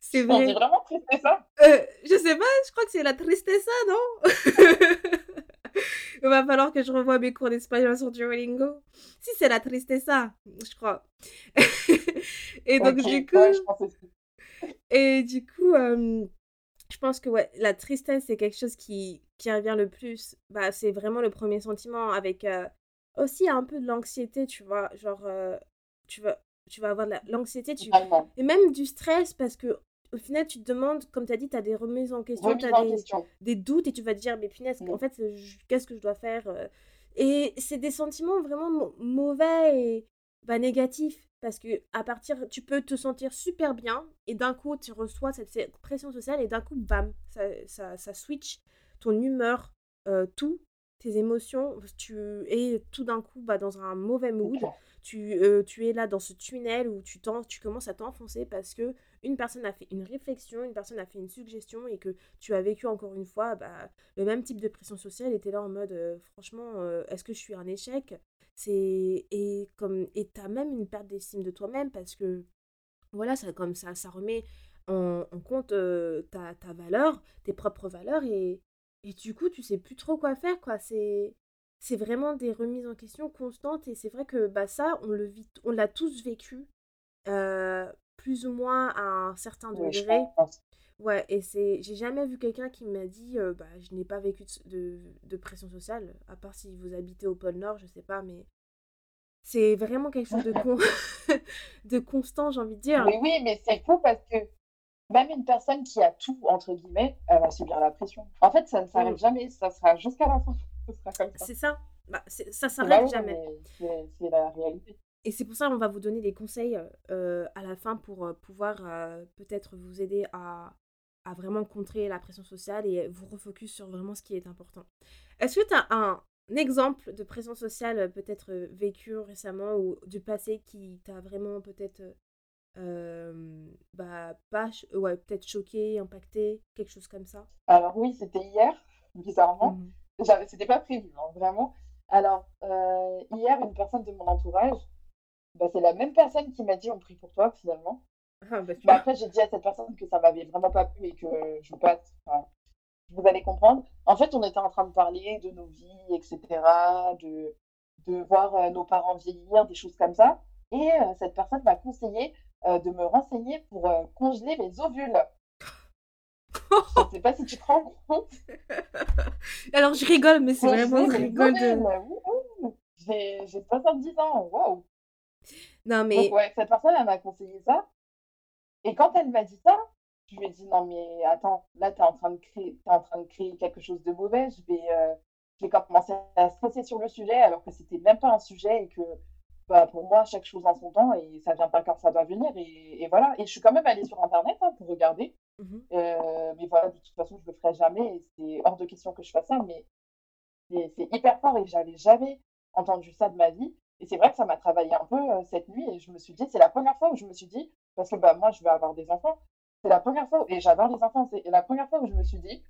Speaker 1: C'est vrai.
Speaker 2: On vraiment tristessa
Speaker 1: euh, Je sais pas, je crois que c'est la tristesse, non? Il va falloir que je revoie mes cours d'espagnol sur Duolingo. Si, c'est la tristesse, je crois. Et donc, du coup. Et du coup, euh, je pense que ouais, la tristesse, c'est quelque chose qui, qui revient le plus. Bah, c'est vraiment le premier sentiment avec euh, aussi un peu de l'anxiété, tu vois. Genre, euh, tu vas tu vas avoir de l'anxiété tu... et même du stress parce que au final tu te demandes comme tu as dit tu as des remises en question tu as des, des, doutes et tu vas te dire mais punaise en fait qu'est-ce que je dois faire et c'est des sentiments vraiment mauvais et bah, négatifs parce que à partir tu peux te sentir super bien et d'un coup tu reçois cette, pression sociale et d'un coup bam ça, ça, ça switch ton humeur euh, tout tes émotions tu es tout d'un coup bah, dans un mauvais mood tu, euh, tu es là dans ce tunnel où tu, tu commences à t'enfoncer parce que une personne a fait une réflexion, une personne a fait une suggestion et que tu as vécu encore une fois bah, le même type de pression sociale et tu là en mode euh, franchement, euh, est-ce que je suis un échec? C'est et comme et tu as même une perte d'estime de toi-même parce que voilà, ça, comme ça, ça remet en, compte ta, ta valeur, tes propres valeurs et, et du coup, tu sais plus trop quoi faire, quoi. C'est c'est vraiment des remises en question constantes et c'est vrai que bah ça on le vit on l'a tous vécu plus ou moins à un certain degré.
Speaker 2: pense.
Speaker 1: Ouais, et c'est j'ai jamais vu quelqu'un qui m'a dit, bah, je n'ai pas vécu de de de pression sociale, à part si vous habitez au pôle Nord, je sais pas, mais c'est vraiment quelque chose de con de constant, j'ai envie de dire.
Speaker 2: Mais oui, mais c'est fou parce que même une personne qui a «tout» entre guillemets, elle va subir la pression. En fait, ça ne
Speaker 1: Mmh.
Speaker 2: s'arrête jamais, ça sera jusqu'à la fin, ce sera comme ça.
Speaker 1: C'est ça, bah, ça s'arrête jamais.
Speaker 2: mais c'est la réalité.
Speaker 1: Et c'est pour ça on va vous donner des conseils, heu heu, à la fin pour, heu, pouvoir, peut-être vous aider à à vraiment contrer la pression sociale et vous refocus sur vraiment ce qui est important. Est-ce que tu as un exemple de pression sociale, peut-être, vécue récemment ou du passé qui t'a vraiment peut-être, bah, pas ouais, peut-être choqué, impacté, quelque chose comme ça?
Speaker 2: Alors oui, c'était hier,
Speaker 1: Mmh
Speaker 2: bizarrement.
Speaker 1: mh.
Speaker 2: J'avais c'était pas prévu, hein, vraiment. Alors, heu, hier, une personne de mon entourage, bah, c'est la même personne qui m'a dit: «On prie pour toi», finalement.
Speaker 1: Ah bah,
Speaker 2: Bah, après, j'ai dit à cette personne que ça m'avait vraiment pas plu et que je passe, enfin, vous allez comprendre. En fait, on était en train de parler de nos vies et cetera, de de voir, heu, nos parents vieillir, des choses comme ça et heu, cette personne m'a conseillé, de me renseigner pour, congeler mes ovules. Je sais pas si tu te rends compte?
Speaker 1: Alors je rigole, mais c'est vraiment je rigole de!
Speaker 2: J'ai j'ai 70 ans, waouh!
Speaker 1: Non
Speaker 2: Donc
Speaker 1: mais
Speaker 2: ouais, cette personne, elle m'a conseillé ça et quand elle m'a dit ça, je lui ai dit: «Non mais attends, là, tu es en train de créer es en train de créer quelque chose de mauvais, je vais, je vais commencer à stresser sur le sujet», alors que c'était même pas un sujet et que, bah, pour moi, chaque chose en son temps et ça vient pas quand ça doit venir et et voilà et je suis quand même allée sur internet, hein, pour regarder,
Speaker 1: Mmh mh.
Speaker 2: heu, mais voilà, de toute façon, je le ferai jamais c'est hors de question que je fasse ça, mais c'est hyper fort et j'avais jamais entendu ça de ma vie et c'est vrai que ça m'a travaillé un peu, heu, cette nuit et je me suis dit c'est la première fois où je me suis dit parce que, bah, moi, je vais avoir des enfants, c'est la première fois et j'adore les enfants, c'est la première fois où je me suis dit: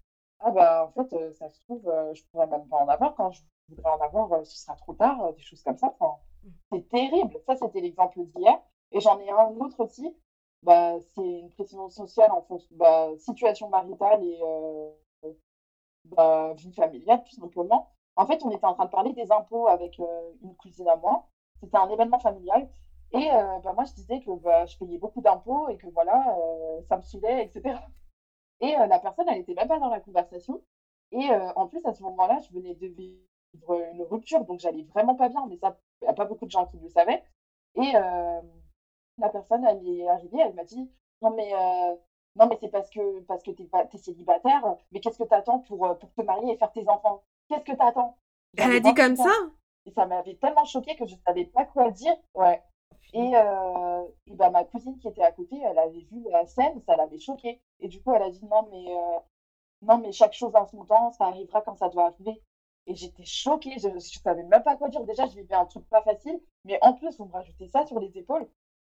Speaker 2: «Ah bah, en fait, heu, ça se trouve, je pourrais même pas en avoir. Quand je voudrais en avoir, ce sera trop tard», des choses comme ça, enfin,
Speaker 1: Mmh.
Speaker 2: c'est terrible. Ça, c'était l'exemple d'hier et j'en ai un autre aussi, bah, c'est une pression sociale en fonc bah, situation maritale et heu, bah, vie familiale, tout simplement. En fait, on était en train de parler des impôts avec, heu, une cousine à moi. C'était un événement familial. Et heu, bah, moi, je disais que, bah, je payais beaucoup d'impôts et que voilà, heu, ça me saoulait et cetera. Et la personne, elle était même pas dans la conversation. Et en plus, à ce moment-là, je venais de vivre une rupture, donc j'allais vraiment pas bien, mais ça, il y a pas beaucoup de gens qui le savaient. Et la personne, elle est arrivée, elle m'a dit: «Non mais heu, non mais c'est parce que parce que tu es célibataire, mais qu'est-ce que tu attends pour, heu, pour te marier et faire tes enfants? Qu'est-ce que tu attends?»
Speaker 1: Elle a dit comme
Speaker 2: 28
Speaker 1: ça?
Speaker 2: et ça m'avait tellement choquée que je savais pas quoi dire. Ouais et et bah, ma cousine qui était à côté, elle avait vu la scène, ça l'avait choquée et du coup, elle a dit: «Non mais non mais chaque chose en son temps, ça arrivera quand ça doit arriver» et j'étais choquée, je je savais même pas quoi dire. Déjà, je vivais un truc pas facile, mais en plus, vous me rajoutez ça sur les épaules.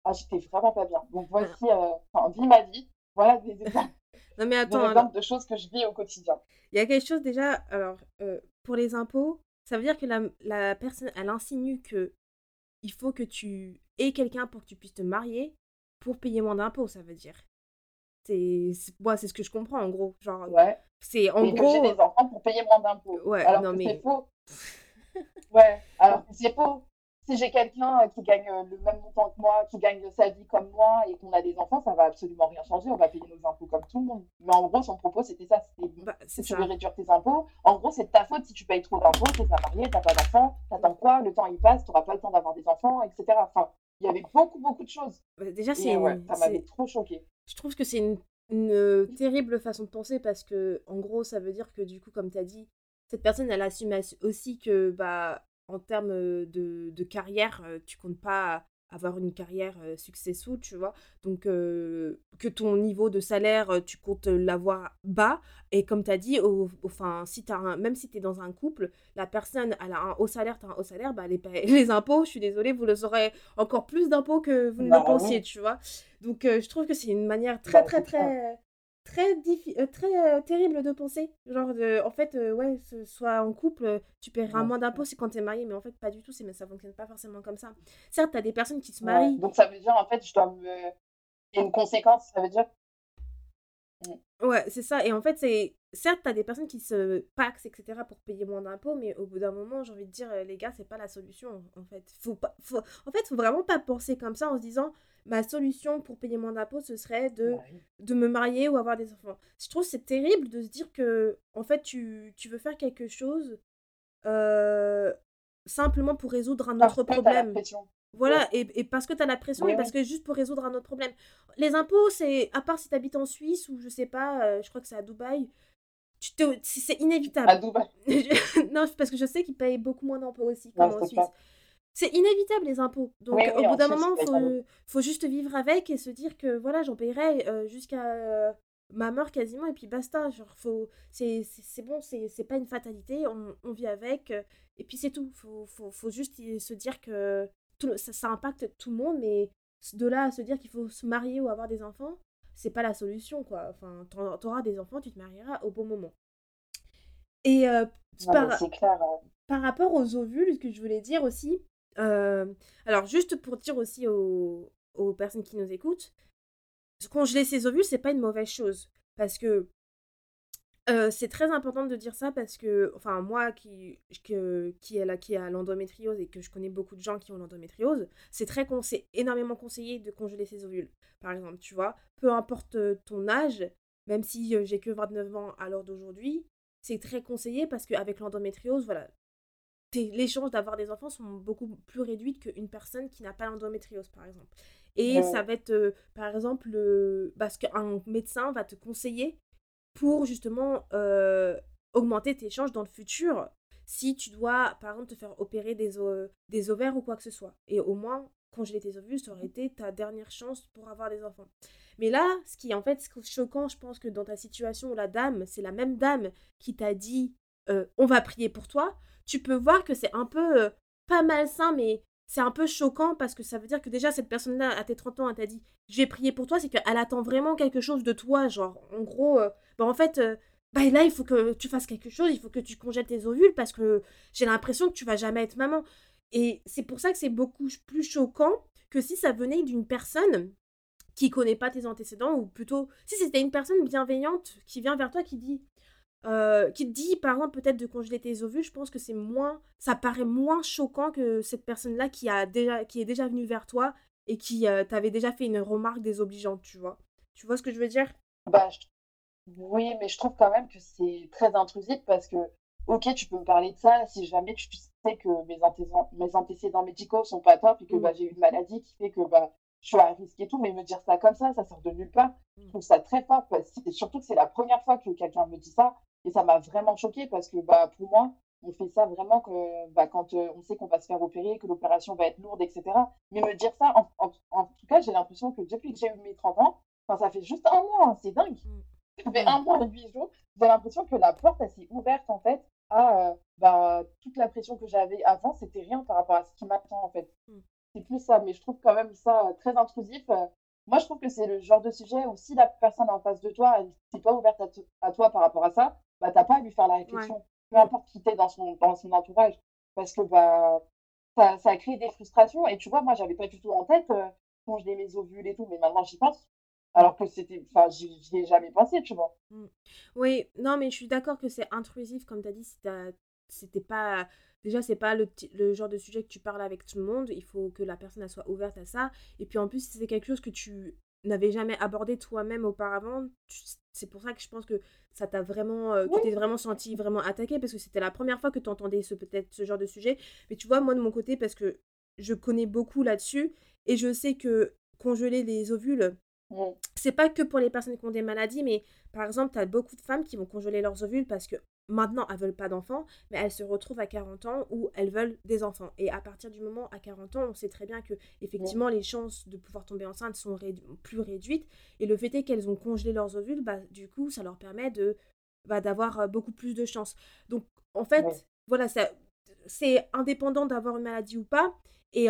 Speaker 2: Ah, j'étais vraiment pas bien. Donc
Speaker 1: Hein.
Speaker 2: voici, heu, enfin, vis ma vie. Voilà des exemples
Speaker 1: Non mais
Speaker 2: des
Speaker 1: attends, alors
Speaker 2: exemples de choses que je vis au quotidien.
Speaker 1: il y a quelque chose déjà, alors, heu, pour les impôts, ça veut dire que la la personne, elle insinue qu'il faut que tu aies quelqu'un pour que tu puisses te marier, pour payer moins d'impôts, ça veut dire. C'est moi, c'est ce que je comprends, en gros. Genre,
Speaker 2: Ouais
Speaker 1: c'est en
Speaker 2: et que j'ai
Speaker 1: gros,
Speaker 2: des enfants pour payer moins d'impôts.
Speaker 1: ouais,
Speaker 2: Alors
Speaker 1: non
Speaker 2: que c'est
Speaker 1: mais
Speaker 2: faux. Ouais, alors que c'est faux. Si j'ai quelqu'un, heu, qui gagne, heu, le même montant que moi, qui gagne sa vie comme moi et qu'on a des enfants, ça va absolument rien changer. On va payer nos impôts comme tout le monde. Mais en gros, son propos, c'était ça, c'était: «Bon,
Speaker 1: bah,
Speaker 2: si tu veux réduire tes impôts, en gros, c'est de ta faute si tu payes trop d'impôts, tu es pas marié, tu as pas d'enfants, tu attends quoi? Le temps, il passe, tu auras pas le temps d'avoir des enfants et cetera». Enfin, il y avait beaucoup, beaucoup de choses
Speaker 1: Bah, déjà, c'est
Speaker 2: ouais, ça m'avait trop choquée.
Speaker 1: je trouve que c'est une une, heu, terrible façon de penser parce qu'en gros, ça veut dire que, du coup, comme tu as dit, cette personne, elle assume as aussi que, bah, en termes, de de carrière, tu comptes pas avoir une carrière, successful, tu vois? Donc que ton niveau de salaire, tu comptes l'avoir bas et comme tu as dit, au enfin, si as un même si tu es dans un couple, la personne, elle a un haut salaire, tu as un haut salaire, bah, les les impôts, je suis désolée, vous les aurez encore plus d'impôts que vous ne le
Speaker 2: Bah,
Speaker 1: pensiez, tu vois? Donc je trouve que c'est une manière très,
Speaker 2: Bah,
Speaker 1: très,
Speaker 2: clair.
Speaker 1: très, très heu, très, heu, terrible de penser. Genre de en fait, heu, ouais, ce soit en couple, heu, tu paieras moins d'impôts, c'est quand tu es marié, mais en fait, pas du tout, c'est mais ça fonctionne pas forcément comme ça. Certes, tu as des personnes qui se
Speaker 2: Ouais,
Speaker 1: marient
Speaker 2: donc ça veut dire, en fait, je dois me il y a une conséquence, ça veut dire? Mmh.
Speaker 1: Ouais, c'est ça et en fait, c'est certes, tu as des personnes qui se paxent, etc., pour payer moins d'impôts, mais au bout d'un moment, j'ai envie de dire, euh, les gars, c'est pas la solution, en fait. Faut pas, faut, en fait, faut vraiment pas penser comme ça en se disant, ma solution pour payer moins d'impôts, ce serait de,
Speaker 2: Bah
Speaker 1: de me marier ou avoir des enfants. Je trouve c'est terrible de se dire que, en fait, tu, tu veux faire quelque chose euh, simplement pour résoudre un
Speaker 2: Parce
Speaker 1: autre problème. Voilà, et, et parce que tu as la pression et parce que juste pour résoudre un autre problème. Les impôts, c'est, à part si tu habites en Suisse ou je sais pas, euh, je crois que c'est à Dubaï, c'est c'est
Speaker 2: À
Speaker 1: inévitable.
Speaker 2: Dubaï.
Speaker 1: non, parce que je sais qu'ils payent beaucoup moins d'impôts aussi,
Speaker 2: Non,
Speaker 1: comme en
Speaker 2: c'est
Speaker 1: Suisse.
Speaker 2: pas.
Speaker 1: C'est inévitable les impôts. Donc
Speaker 2: Oui,
Speaker 1: au bout d'un moment,
Speaker 2: pas
Speaker 1: faut, faut juste vivre avec et se dire que voilà, j'en paierai euh, jusqu'à euh, ma mort quasiment et puis basta. Genre, faut, c'est, bon, c'est pas une fatalité, on, on vit avec euh, et puis c'est tout. Faut, faut, faut juste se dire que tout, ça, ça impacte tout le monde, mais de là à se dire qu'il faut se marier ou avoir des enfants, c'est pas la solution quoi. Enfin, t'auras des enfants, tu te marieras au bon moment. Et euh, par,
Speaker 2: clair.
Speaker 1: par rapport aux ovules, ce que je voulais dire aussi, euh, alors juste pour dire aussi aux, personnes qui nous écoutent, congeler ses ovules, c'est pas une mauvaise chose. Parce que euh, c'est très important de dire ça parce que, enfin, moi qui, que, qui, est là, qui a l'endométriose et que je connais beaucoup de gens qui ont l'endométriose, c'est très c'est énormément conseillé de congeler ses ovules. Par exemple, tu vois, peu importe euh, ton âge, même si j'ai que 29 ans à l'heure d'aujourd'hui, c'est très conseillé parce qu'avec l'endométriose, voilà, les chances d'avoir des enfants sont beaucoup plus réduites qu'une personne qui n'a pas l'endométriose, par exemple. Et
Speaker 2: Ouais.
Speaker 1: ça va être, euh, par exemple, le... parce qu'un médecin va te conseiller pour justement euh, augmenter tes chances dans le futur si tu dois, par exemple, te faire opérer des, des ovaires ou quoi que ce soit. Et au moins, congeler tes ovules, ça aurait été ta dernière chance pour avoir des enfants. Mais là, ce qui est en fait choquant, je pense que dans ta situation, la dame, c'est la même dame qui t'a dit euh, on va prier pour toi, tu peux voir que c'est un peu euh, pas malsain, mais c'est un peu choquant parce que ça veut dire que déjà cette personne-là, à tes 30 ans, elle t'a dit je vais prier pour toi, c'est qu'elle attend vraiment quelque chose de toi. Genre, en gros, euh, bah, en fait, bah, là, il faut que tu fasses quelque chose, il faut que tu congèles tes ovules parce que j'ai l'impression que tu vas jamais être maman. Et c'est pour ça que c'est beaucoup plus choquant que si ça venait d'une personne qui connaît pas tes antécédents ou plutôt si c'était une personne bienveillante qui vient vers toi qui dit euh, qui te dit par exemple peut-être de congeler tes ovules, je pense que c'est moins ça paraît moins choquant que cette personne-là qui a déjà qui est déjà venue vers toi et qui euh, t'avait déjà fait une remarque désobligeante, tu vois. Tu vois ce que je veux dire?
Speaker 2: Bah, je- Oui, mais je trouve quand même que c'est très intrusif parce que, ok, tu peux me parler de ça si jamais tu sais que mes antécédents, mes antécédents médicaux sont pas top et que
Speaker 1: Mm.
Speaker 2: bah, j'ai une maladie qui fait que bah, je suis à risque et tout, mais me dire ça comme ça, ça sort de nulle part. Je trouve ça très fort parce que surtout que c'est la première fois que quelqu'un me dit ça et ça m'a vraiment choquée parce que bah, pour moi, on fait ça vraiment que, bah, quand euh, on sait qu'on va se faire opérer, que l'opération va être lourde, etc. Mais me dire ça, en, en- en tout cas, j'ai l'impression que depuis que j'ai eu mes 30 ans, enfin, ça fait juste un mois, hein, c'est dingue. Ça fait un mois et huit jours, j'ai l'impression que la porte, elle s'est ouverte en fait à euh, bah, toute la pression que j'avais avant, c'était rien par rapport à ce qui m'attend en fait.
Speaker 1: Mm.
Speaker 2: C'est plus ça, mais je trouve quand même ça euh, très intrusif. Moi, je trouve que c'est le genre de sujet où si la personne en face de toi, elle n'est pas ouverte à toi par rapport à ça, bah t'as pas à lui faire la réflexion, peu importe qui t'es dans son, dans son entourage, parce que bah ça, ça a créé des frustrations. Et tu vois, moi, j'avais pas du tout en tête euh, congeler mes ovules et tout, mais maintenant j'y pense. Alors que c'était, enfin, j'y ai jamais pensé, tu vois.
Speaker 1: Oui, non, mais je suis d'accord que c'est intrusif, comme tu as dit, si t'as- c'était pas... Déjà, c'est pas le, le genre de sujet que tu parles avec tout le monde, il faut que la personne elle soit ouverte à ça. Et puis en plus, si c'est quelque chose que tu n'avais jamais abordé toi-même auparavant, c'est pour ça que je pense que ça t'a vraiment... euh, tu
Speaker 2: Oui.
Speaker 1: t'es vraiment senti vraiment attaqué, parce que c'était la première fois que tu entendais ce, peut-être ce genre de sujet. Mais tu vois, moi de mon côté, parce que je connais beaucoup là-dessus, et je sais que congeler les ovules, c'est pas que pour les personnes qui ont des maladies, mais par exemple, tu as beaucoup de femmes qui vont congeler leurs ovules parce que maintenant, elles veulent pas d'enfants, mais elles se retrouvent à 40 ans où elles veulent des enfants. Et à partir du moment à 40 ans, on sait très bien que effectivement les chances de pouvoir tomber enceinte sont rédu- plus réduites. Et le fait est qu'elles ont congelé leurs ovules, bah, du coup, ça leur permet de bah, d'avoir euh, beaucoup plus de chances. Donc, en fait,
Speaker 2: Ouais.
Speaker 1: voilà, c'est indépendant d'avoir une maladie ou pas. Et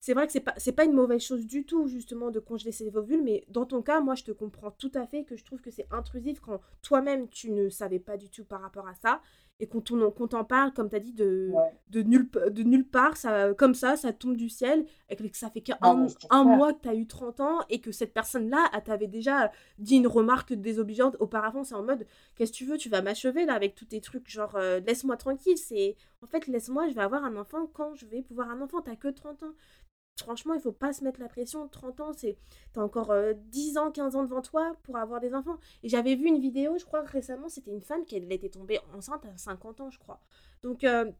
Speaker 1: c'est vrai que c'est pas, pas une mauvaise chose du tout, justement, de congeler ses ovules, mais dans ton cas, moi, je te comprends tout à fait que je trouve que c'est intrusif quand toi-même, tu ne savais pas du tout par rapport à ça. Et qu'on t'en parle, comme tu as dit, de, de, nulle, de nulle part, ça, comme ça, ça tombe du ciel, et que ça fait qu'un un mois que tu as eu 30 ans, et que cette personne-là, elle t'avait déjà dit une remarque désobligeante auparavant, c'est en mode, qu'est-ce que tu veux, tu vas m'achever là avec tous tes trucs, genre, euh, laisse-moi tranquille, c'est, en fait, laisse-moi, je vais avoir un enfant quand je vais pouvoir un enfant, t'as que 30 ans franchement, il faut pas se mettre la pression. 30 ans, c'est t'as encore 10 euh, ans, 15 ans devant toi pour avoir des enfants. Et j'avais vu une vidéo, je crois récemment, c'était une femme qui était tombée enceinte à 50 ans, je crois. Donc, euh,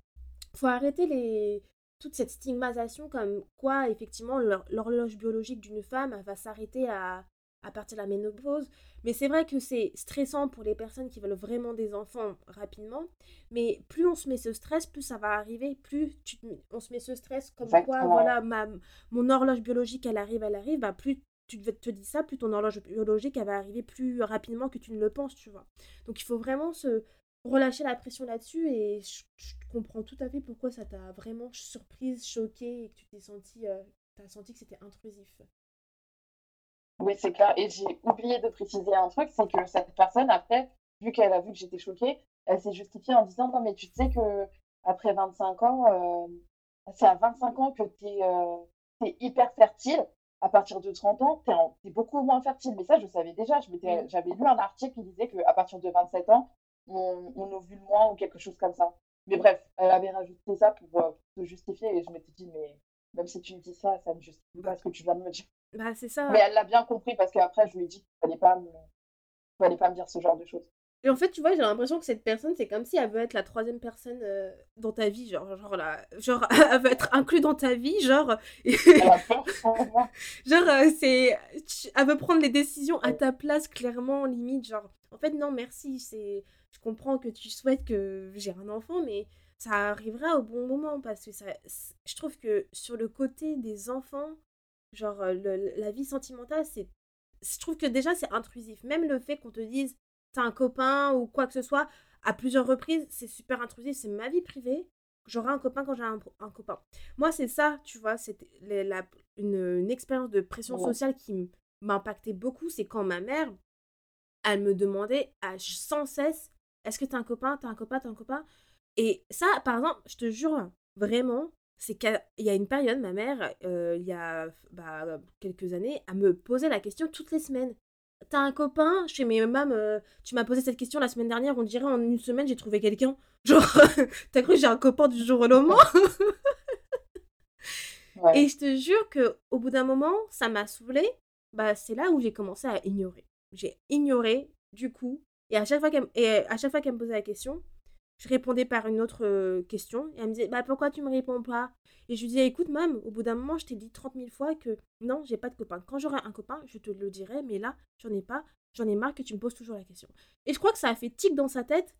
Speaker 1: faut arrêter les toute cette stigmatisation comme quoi, effectivement, l'horloge biologique d'une femme va s'arrêter à à partir de la ménopause. Mais c'est vrai que c'est stressant pour les personnes qui veulent vraiment des enfants rapidement. Mais plus on se met ce stress, plus ça va arriver. Plus tu, on se met ce stress comme quoi, voilà, ma, mon horloge biologique, elle arrive, elle arrive. Bah, plus tu te, te dis ça, plus ton horloge biologique, elle va arriver plus rapidement que tu ne le penses, tu vois. Donc il faut vraiment se relâcher la pression là-dessus. Et je, comprends tout à fait pourquoi ça t'a vraiment surprise, choquée et que tu t'es senti, euh, as senti que c'était intrusif.
Speaker 2: Oui, c'est clair. Et j'ai oublié de préciser un truc, c'est que cette personne, après, vu qu'elle a vu que j'étais choquée, elle s'est justifiée en disant Non, mais tu sais que après 25 ans, euh, c'est à 25 ans que tu es, euh, hyper fertile. À partir de 30 ans, tu es, beaucoup moins fertile. Mais ça, je savais déjà. J'avais lu un article qui disait qu'à partir de 27 ans, on, on, ovule moins ou quelque chose comme ça. Mais bref, elle avait rajouté ça pour, euh, se justifier et je m'étais dit, mais même si tu me dis ça, ça ne justifie pas ce que tu viens de me dire.
Speaker 1: Bah, c'est ça.
Speaker 2: Mais elle l'a bien compris parce qu'après, je lui ai dit qu'il fallait pas me... fallait pas me dire ce genre de choses.
Speaker 1: Et en fait, tu vois, j'ai l'impression que cette personne, c'est comme si elle veut être la troisième personne euh, dans ta vie, genre, genre, là, genre, elle veut être inclue dans ta vie, genre. genre, euh, c'est, elle veut prendre les décisions à ta place, clairement, limite, genre. En fait, non, merci, c'est, je comprends que tu souhaites que j'ai un enfant, mais ça arrivera au bon moment parce que ça, je trouve que sur le côté des enfants, Genre, le, la vie sentimentale, c'est. Je trouve que déjà, c'est intrusif. Même le fait qu'on te dise, t'as un copain ou quoi que ce soit, à plusieurs reprises, c'est super intrusif. C'est ma vie privée. J'aurai un copain quand j'ai un, copain. Moi, c'est ça, tu vois, c'est une, une expérience de pression sociale qui m'a impacté beaucoup. C'est quand ma mère, elle me demandait à, sans cesse est-ce que t'as un copain, t'as un copain, t'as un copain? Et ça, par exemple, je te jure, vraiment, c'est qu'il y a une période, ma mère, euh, il y a bah, quelques années, elle me posait la question toutes les semaines. T'as un copain Je fais, mais maman, euh, tu m'as posé cette question la semaine dernière, on dirait en une semaine j'ai trouvé quelqu'un. Genre, t'as cru que j'ai un copain du jour au lendemain? Et je te jure que au bout d'un moment, ça m'a saoulée. Bah, c'est là où j'ai commencé à ignorer. J'ai ignoré, du coup. Et à chaque fois qu'elle me posait la question, je répondais par une autre question. Et elle me disait, bah pourquoi tu me réponds pas? Et je lui disais, écoute, mam, au bout d'un moment, je t'ai dit 30 000 fois que non, j'ai pas de copain. Quand j'aurai un copain, je te le dirai, mais là, j'en ai pas. J'en ai marre que tu me poses toujours la question. Et je crois que ça a fait tic dans sa tête.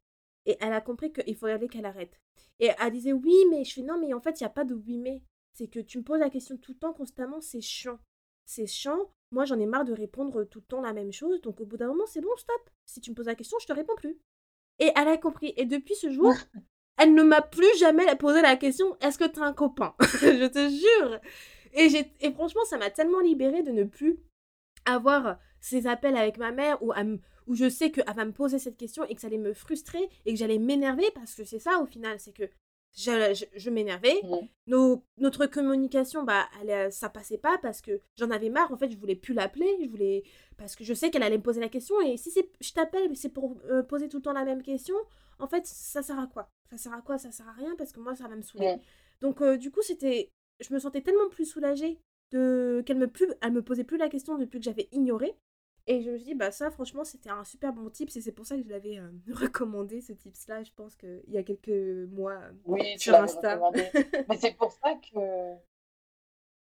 Speaker 1: Et elle a compris qu'il fallait qu'elle arrête. Et elle disait, oui, mais je fais, non, mais en fait, il n'y a pas de oui, mais. C'est que tu me poses la question tout le temps, constamment, c'est chiant. C'est chiant. Moi, j'en ai marre de répondre tout le temps la même chose. Donc, au bout d'un moment, c'est bon, stop. Si tu me poses la question, je te réponds plus. Et elle a compris. Et depuis ce jour, elle ne m'a plus jamais posé la question est-ce que tu as un copain? Je te jure. Et, et franchement, ça m'a tellement libérée de ne plus avoir ces appels avec ma mère où, où je sais qu'elle va me poser cette question et que ça allait me frustrer et que j'allais m'énerver parce que c'est ça au final, c'est que je, je, m'énervais. Nos, notre communication, bah, elle, ça passait pas parce que j'en avais marre. En fait, je voulais plus l'appeler. Je voulais parce que je sais qu'elle allait me poser la question. Et si c'est, je t'appelle, c'est pour euh, poser tout le temps la même question. En fait, ça sert à quoi? Ça sert à quoi? Ça sert à rien parce que moi, ça va me saouler. Donc, euh, du coup, c'était, je me sentais tellement plus soulagée de qu'elle me plus, elle me posait plus la question depuis que j'avais ignoré. Et je me suis dit, bah ça, franchement, c'était un super bon tips et c'est pour ça que je l'avais euh, recommandé, ce tips-là, je pense qu'il y a quelques mois
Speaker 2: oui, sur Insta. Mais c'est pour ça que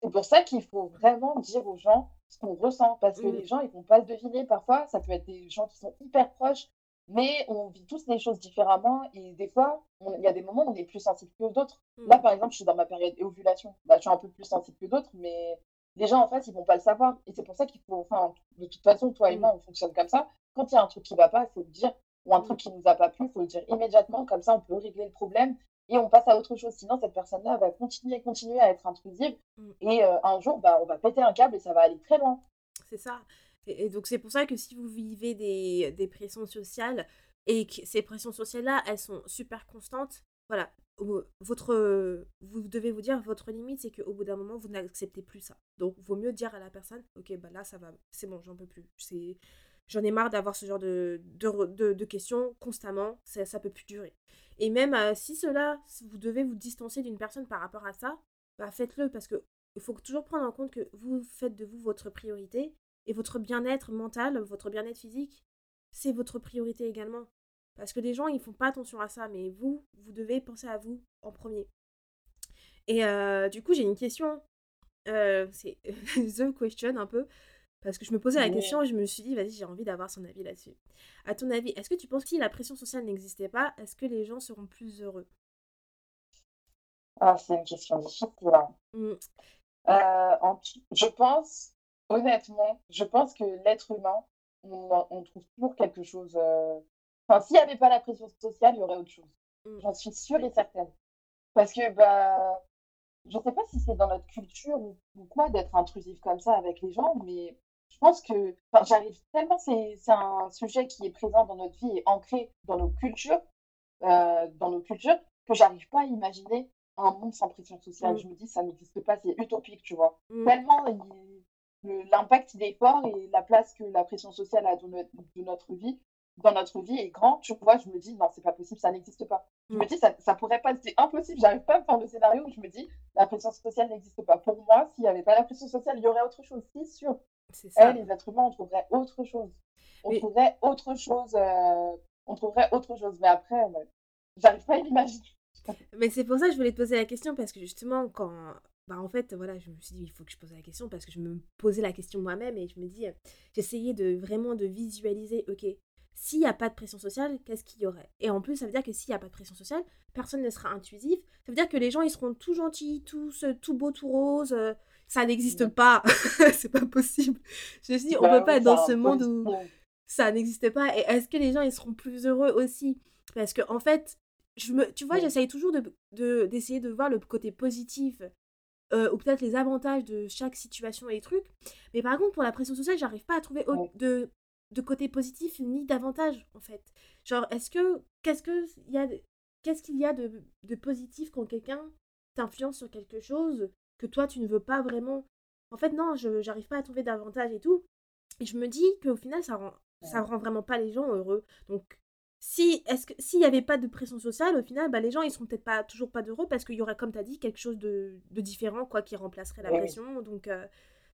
Speaker 2: c'est pour ça qu'il faut vraiment dire aux gens ce qu'on ressent parce que mmh. les gens, ils vont pas le deviner parfois. Ça peut être des gens qui sont hyper proches, mais on vit tous les choses différemment et des fois, il y a des moments où on est plus sensible que d'autres. Mmh. Là, par exemple, je suis dans ma période ovulation. Bah, je suis un peu plus sensible que d'autres, mais les gens, en fait, ils vont pas le savoir. Et c'est pour ça qu'il faut, enfin, de toute façon, toi et moi, on fonctionne comme ça. Quand il y a un truc qui va pas, il faut le dire. Ou un truc qui nous a pas plu, il faut le dire immédiatement. Comme ça, on peut régler le problème et on passe à autre chose. Sinon, cette personne-là va continuer, continuer à être intrusive. Mm. Et euh, un jour, bah, on va péter un câble et ça va aller très loin.
Speaker 1: C'est ça. Et, donc, c'est pour ça que si vous vivez des, des pressions sociales, et que ces pressions sociales-là, elles sont super constantes, voilà, votre, vous devez vous dire, votre limite, c'est qu'au bout d'un moment, vous n'acceptez plus ça. Donc, vaut mieux dire à la personne, ok, bah là, ça va, c'est bon, j'en peux plus. C'est, j'en ai marre d'avoir ce genre de, de, de, questions constamment, ça, ça peut plus durer. Et même euh, si cela, vous devez vous distancer d'une personne par rapport à ça, bah faites-le parce que il faut toujours prendre en compte que vous faites de vous votre priorité et votre bien-être mental, votre bien-être physique, c'est votre priorité également. Parce que les gens, ils font pas attention à ça, mais vous, vous devez penser à vous en premier. Et euh, du coup, j'ai une question. Euh, c'est the question un peu. Parce que je me posais la question et je me suis dit, vas-y, j'ai envie d'avoir son avis là-dessus. À ton avis, est-ce que tu penses que si la pression sociale n'existait pas, est-ce que les gens seront plus heureux?
Speaker 2: Ah, c'est une question difficile. Hein. Mmh. Euh, je pense, honnêtement, je pense que l'être humain, on, trouve toujours quelque chose. Euh, enfin, s'il n'y avait pas la pression sociale, il y aurait autre chose. Mmh. J'en suis sûre et certaine. Parce que, bah, je ne sais pas si c'est dans notre culture ou, quoi d'être intrusif comme ça avec les gens, mais je pense que j'arrive tellement, c'est un sujet qui est présent dans notre vie et ancré dans nos cultures, euh, dans nos cultures, que j'arrive pas à imaginer un monde sans pression sociale. Mmh. Je me dis, ça n'existe pas, c'est utopique, tu vois. Mmh. Tellement l'impact des fort et la place que la pression sociale a dans notre, vie, dans notre vie est grand, tu vois, je me dis, non, c'est pas possible, ça n'existe pas. Je me mmh. dis, ça, ça pourrait pas, c'est impossible, j'arrive pas à me faire le scénario où je me dis, la pression sociale n'existe pas. Pour moi, s'il n'y avait pas la pression sociale, il y aurait autre chose, c'est sûr. Ça. les êtres humains, on trouverait autre chose. On trouverait autre chose, euh, on trouverait autre chose. Mais après, j'arrive pas à l'imaginer.
Speaker 1: Mais c'est pour ça que je voulais te poser la question, parce que justement, quand. Bah en fait, voilà, je me suis dit, il faut que je pose la question, parce que je me posais la question moi-même, et je me dis, j'essayais de vraiment de visualiser, ok, s'il n'y a pas de pression sociale, qu'est-ce qu'il y aurait? Et en plus, ça veut dire que s'il n'y a pas de pression sociale, personne ne sera intuitif. Ça veut dire que les gens, ils seront tout gentils, tous tout beaux, tout roses. Euh, ça n'existe pas. c'est pas possible. Je me suis dit, on bah peut pas être dans ce monde où ça n'existe pas. Et est-ce que les gens, ils seront plus heureux aussi? Parce que, en fait, je me, tu vois, j'essaye toujours de, d'essayer de, voir le côté positif euh, ou peut-être les avantages de chaque situation et trucs. Mais par contre, pour la pression sociale, j'arrive pas à trouver de, de côté positif ni d'avantage, en fait. Genre, est-ce que, qu'est-ce que y a, qu'est-ce qu'il y a de, de positif quand quelqu'un t'influence sur quelque chose que toi, tu ne veux pas vraiment? En fait, non, je j'arrive pas à trouver d'avantage et tout. Et je me dis qu'au final, ça rend, ça rend vraiment pas les gens heureux. Donc, si est-ce que s'il n'y avait pas de pression sociale, au final, bah, les gens ils seront peut-être pas toujours pas heureux parce qu'il y aurait, comme tu as dit, quelque chose de, de, différent quoi qui remplacerait la pression. Donc euh,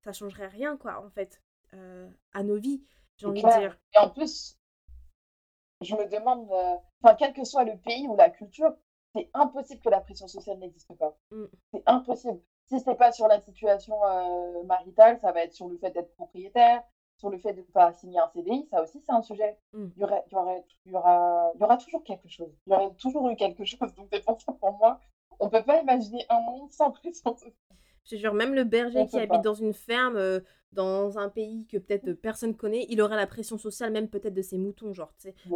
Speaker 1: ça changerait rien quoi en fait euh, à nos vies, j'ai envie de dire.
Speaker 2: Et en plus, je me demande, euh, enfin quel que soit le pays ou la culture, c'est impossible que la pression sociale n'existe pas. Mmh. C'est impossible. Si c'est pas sur la situation maritale, ça va être sur le fait d'être propriétaire, sur le fait de ne pas signer un CDI, ça aussi c'est un sujet. Il, y aurait, il, y aurait, il, y aura, il y aura toujours quelque chose. Il y aurait toujours eu quelque chose. Donc c'est pour ça pour moi, on ne peut pas imaginer un monde sans pression sociale.
Speaker 1: Je jure, même le berger qui habite dans une ferme, euh, dans un pays que peut-être personne connaît, il aurait la pression sociale, même peut-être de ses moutons, genre, tu sais.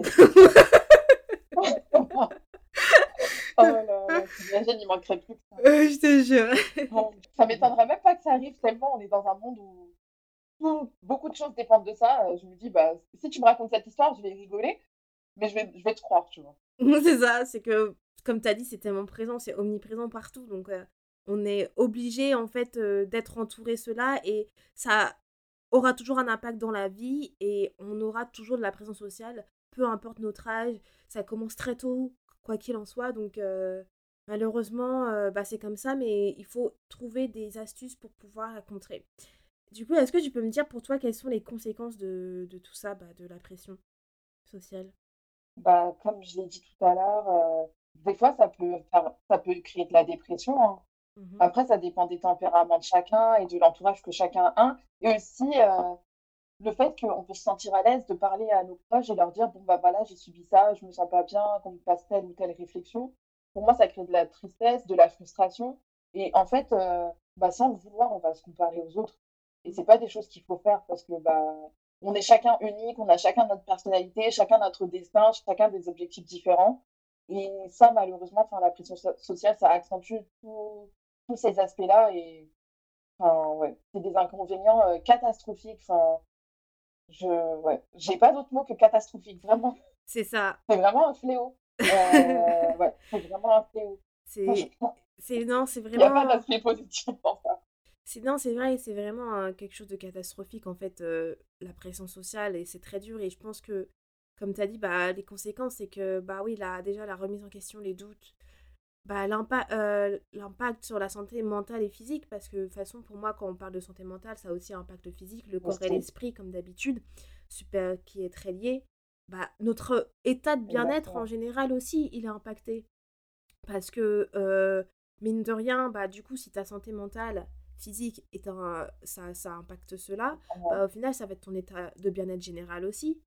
Speaker 2: oh là là, il manquerait plus que ça.
Speaker 1: je te jure.
Speaker 2: ça m'étonnerait même pas que ça arrive tellement on est dans un monde où beaucoup de choses dépendent de ça. Euh, je me dis, bah, si tu me racontes cette histoire, je vais rigoler, mais je vais, je vais te croire, tu vois.
Speaker 1: c'est ça, c'est que, comme tu as dit, c'est tellement présent, c'est omniprésent partout. Donc, euh, on est obligé, en fait, d'être entouré cela et ça aura toujours un impact dans la vie et on aura toujours de la présence sociale, peu importe notre âge. Ça commence très tôt, quoi qu'il en soit. Donc, malheureusement, bah, c'est comme ça, mais il faut trouver des astuces pour pouvoir la contrer. Du coup, est-ce que tu peux me dire pour toi quelles sont les conséquences de, de tout ça, bah, de la pression sociale?
Speaker 2: Bah, Comme je l'ai dit tout à l'heure, des fois, ça peut, ça peut créer de la dépression. Hein. Mmh Après, ça dépend des tempéraments de chacun et de l'entourage que chacun a. Et aussi, euh, le fait qu'on peut se sentir à l'aise de parler à nos proches et leur dire Bon, bah voilà, j'ai subi ça, je me sens pas bien, qu'on me passe telle ou telle réflexion. Pour moi, ça crée de la tristesse, de la frustration. Et en fait, euh, bah, sans le vouloir, on va se comparer aux autres. Et c'est pas des choses qu'il faut faire parce que bah, on est chacun unique, on a chacun notre personnalité, chacun notre destin, chacun des objectifs différents. Et ça, malheureusement, la pression sociale, ça accentue tous ces aspects-là. Et enfin, ouais, c'est des inconvénients euh, catastrophiques. Enfin, je ouais, j'ai pas d'autre mot que catastrophique, vraiment.
Speaker 1: C'est ça.
Speaker 2: C'est vraiment un fléau. Euh, ouais, c'est vraiment un fléau.
Speaker 1: C'est, c'est non, c'est
Speaker 2: Il n'y a pas
Speaker 1: vraiment.
Speaker 2: d'aspect positif dans ça.
Speaker 1: C'est non, c'est vrai, c'est vraiment quelque chose de catastrophique en fait, euh, la pression sociale et c'est très dur et je pense que, comme tu as dit, bah les conséquences c'est que bah oui, là déjà la remise en question, les doutes, bah l'impact, euh, l'impact sur la santé mentale et physique parce que de toute façon pour moi quand on parle de santé mentale, ça a aussi un impact physique, le corps et l'esprit comme d'habitude, super qui est très lié. Bah notre état de bien-être en général aussi, il est impacté. Parce que, heu, mine de rien, bah, du coup, si ta santé mentale, physique est un ça ça impacte cela, bah, au final, ça va être ton état de bien-être général aussi.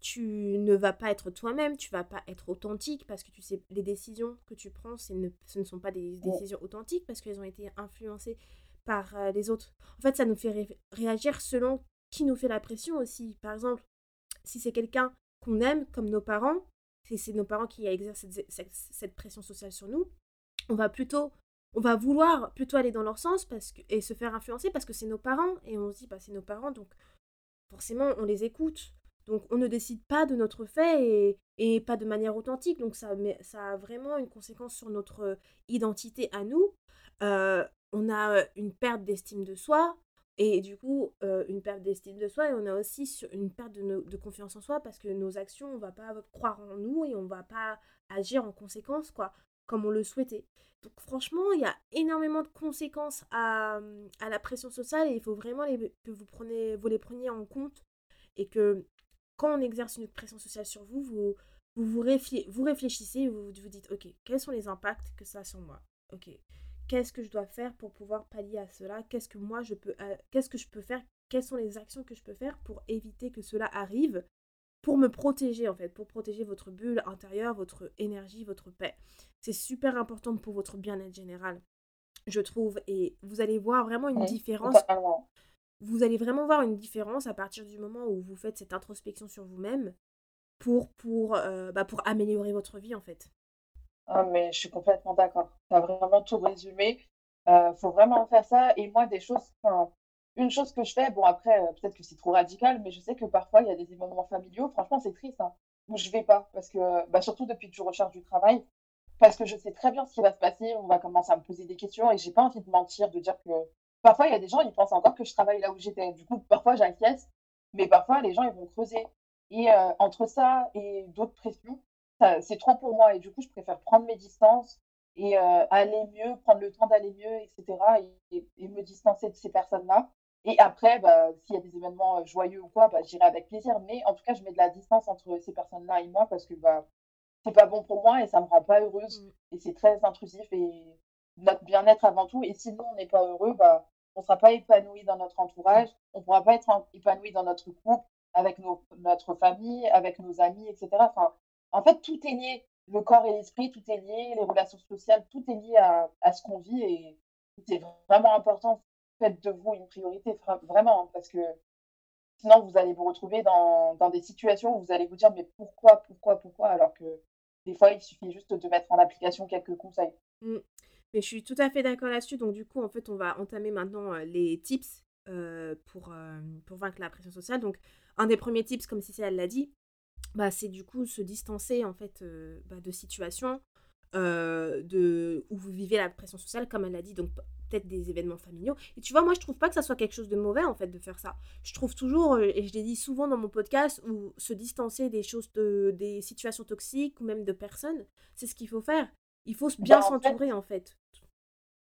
Speaker 1: Tu ne vas pas être toi-même, tu vas pas être authentique parce que tu sais les décisions que tu prends, ne ce ne sont pas des décisions authentiques parce qu'elles ont été influencées par, heu, les autres. En fait, ça nous fait ré réagir selon qui nous fait la pression aussi. Par exemple, si c'est quelqu'un qu'on aime, comme nos parents, si c'est nos parents qui exercent cette, cette- cette pression sociale sur nous, on va plutôt, on va vouloir plutôt aller dans leur sens parce que, et se faire influencer parce que c'est nos parents et on se dit, bah, c'est nos parents, donc forcément on les écoute. Donc on ne décide pas de notre fait et, et pas de manière authentique. Donc ça, ça a vraiment une conséquence sur notre identité à nous. Euh, on a euh, une perte d'estime de soi et du coup euh, une perte d'estime de soi et on a aussi une perte de, confiance en soi parce que nos actions, on va pas croire en nous et on va pas agir en conséquence, quoi, comme on le souhaitait. Donc franchement, il y a énormément de conséquences à, à la pression sociale et il faut vraiment que vous, vous les preniez en compte et que quand on exerce une pression sociale sur vous, vous vous, vous, réflé- vous réfléchissez et vous vous dites, ok, quels sont les impacts que ça a sur moi? Ok, qu'est-ce que je dois faire pour pouvoir pallier à cela? Qu'est-ce que moi je peux, euh, qu'est-ce que je peux faire? Quelles sont les actions que je peux faire pour éviter que cela arrive pour me protéger en fait, pour protéger votre bulle intérieure, votre énergie, votre paix? C'est super important pour votre bien-être général, je trouve. Et vous allez voir vraiment une différence.
Speaker 2: Totalement.
Speaker 1: Vous allez vraiment voir une différence à partir du moment où vous faites cette introspection sur vous-même pour, euh, bah, améliorer votre vie en fait.
Speaker 2: Ah, mais je suis complètement d'accord. Tu as vraiment tout résumé. Euh, faut vraiment faire ça. Et moi, des choses, une chose que je fais, bon, après, euh, peut-être que c'est trop radical, mais je sais que parfois, il y a des événements familiaux, franchement, c'est triste, hein, où je vais pas. Parce que, bah, surtout depuis que je recherche du travail, parce que je sais très bien ce qui va se passer. On va commencer à me poser des questions et j'ai pas envie de mentir, de dire que parfois, il y a des gens, ils pensent encore que je travaille là où j'étais. Du coup, parfois, j'inquiète, mais parfois, les gens, ils vont creuser. Et euh, entre ça et d'autres pressions, c'est trop pour moi. Et du coup, je préfère prendre mes distances et euh, aller mieux, prendre le temps d'aller mieux, etc. Et, et- et me distancer de ces personnes-là. Et après, bah, s'il y a des événements euh, joyeux ou quoi, bah, j'irai avec plaisir. Mais en tout cas, je mets de la distance entre ces personnes-là et moi parce que bah, c'est pas bon pour moi et ça me rend pas heureuse.
Speaker 1: Mm.
Speaker 2: Et c'est très intrusif et notre bien-être avant tout. Et si nous, on n'est pas heureux, bah, on sera pas épanoui dans notre entourage, on pourra pas être épanoui dans notre couple, avec notre famille, avec nos amis, etc. Enfin, en fait, tout est lié. Le corps et l'esprit, tout est lié. Les relations sociales, tout est lié à, ce qu'on vit. Et c'est vraiment important. Faites de vous une priorité, vraiment, parce que sinon, vous allez vous retrouver dans, dans des situations où vous allez vous dire, mais pourquoi, pourquoi, pourquoi, alors que des fois, il suffit juste de mettre en application quelques conseils.
Speaker 1: Mm. Mais je suis tout à fait d'accord là-dessus. Donc, du coup, en fait, on va entamer maintenant euh, les tips euh, pour, euh, pour vaincre la pression sociale. Donc, un des premiers tips, comme Cécile elle l'a dit, bah, c'est du coup se distancer en fait bah, de situations de, où vous vivez la pression sociale, comme elle l'a dit, donc peut-être des événements familiaux. Et tu vois, moi, je trouve pas que ça soit quelque chose de mauvais en fait de faire ça. Je trouve toujours, et je l'ai dit souvent dans mon podcast, où se distancer des choses, de, des situations toxiques ou même de personnes, c'est ce qu'il faut faire. Il faut bien
Speaker 2: Bah,
Speaker 1: s'entourer en fait.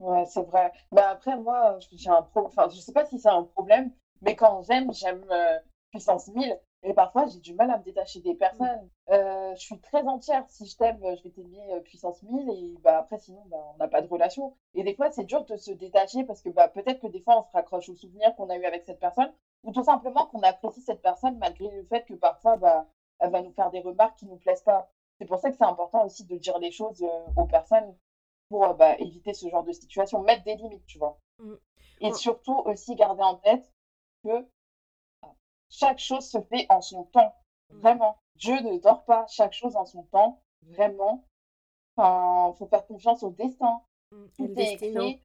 Speaker 2: Ouais, c'est vrai. Bah après, moi, j'ai un pro... enfin, je sais pas si c'est un problème, mais quand j'aime, j'aime euh, puissance 1000. Et parfois, j'ai du mal à me détacher des personnes. Euh, je suis très entière. Si je t'aime, je vais t'aimer euh, puissance 1000. Et bah, après, sinon, bah, on n'a pas de relation. Et des fois, c'est dur de se détacher parce que bah, peut-être que des fois, on se raccroche aux souvenirs qu'on a eu avec cette personne. Ou tout simplement qu'on apprécie cette personne malgré le fait que parfois, bah, elle va nous faire des remarques qui nous plaisent pas. C'est pour ça que c'est important aussi de dire les choses aux personnes pour euh, bah, éviter ce genre de situation, mettre des limites, tu vois.
Speaker 1: Mm.
Speaker 2: Et surtout aussi garder en tête que chaque chose se fait en son temps,
Speaker 1: mm,
Speaker 2: vraiment. Dieu ne dort pas, chaque chose en son temps, vraiment. Enfin, faut faire confiance au destin. Tout est écrit,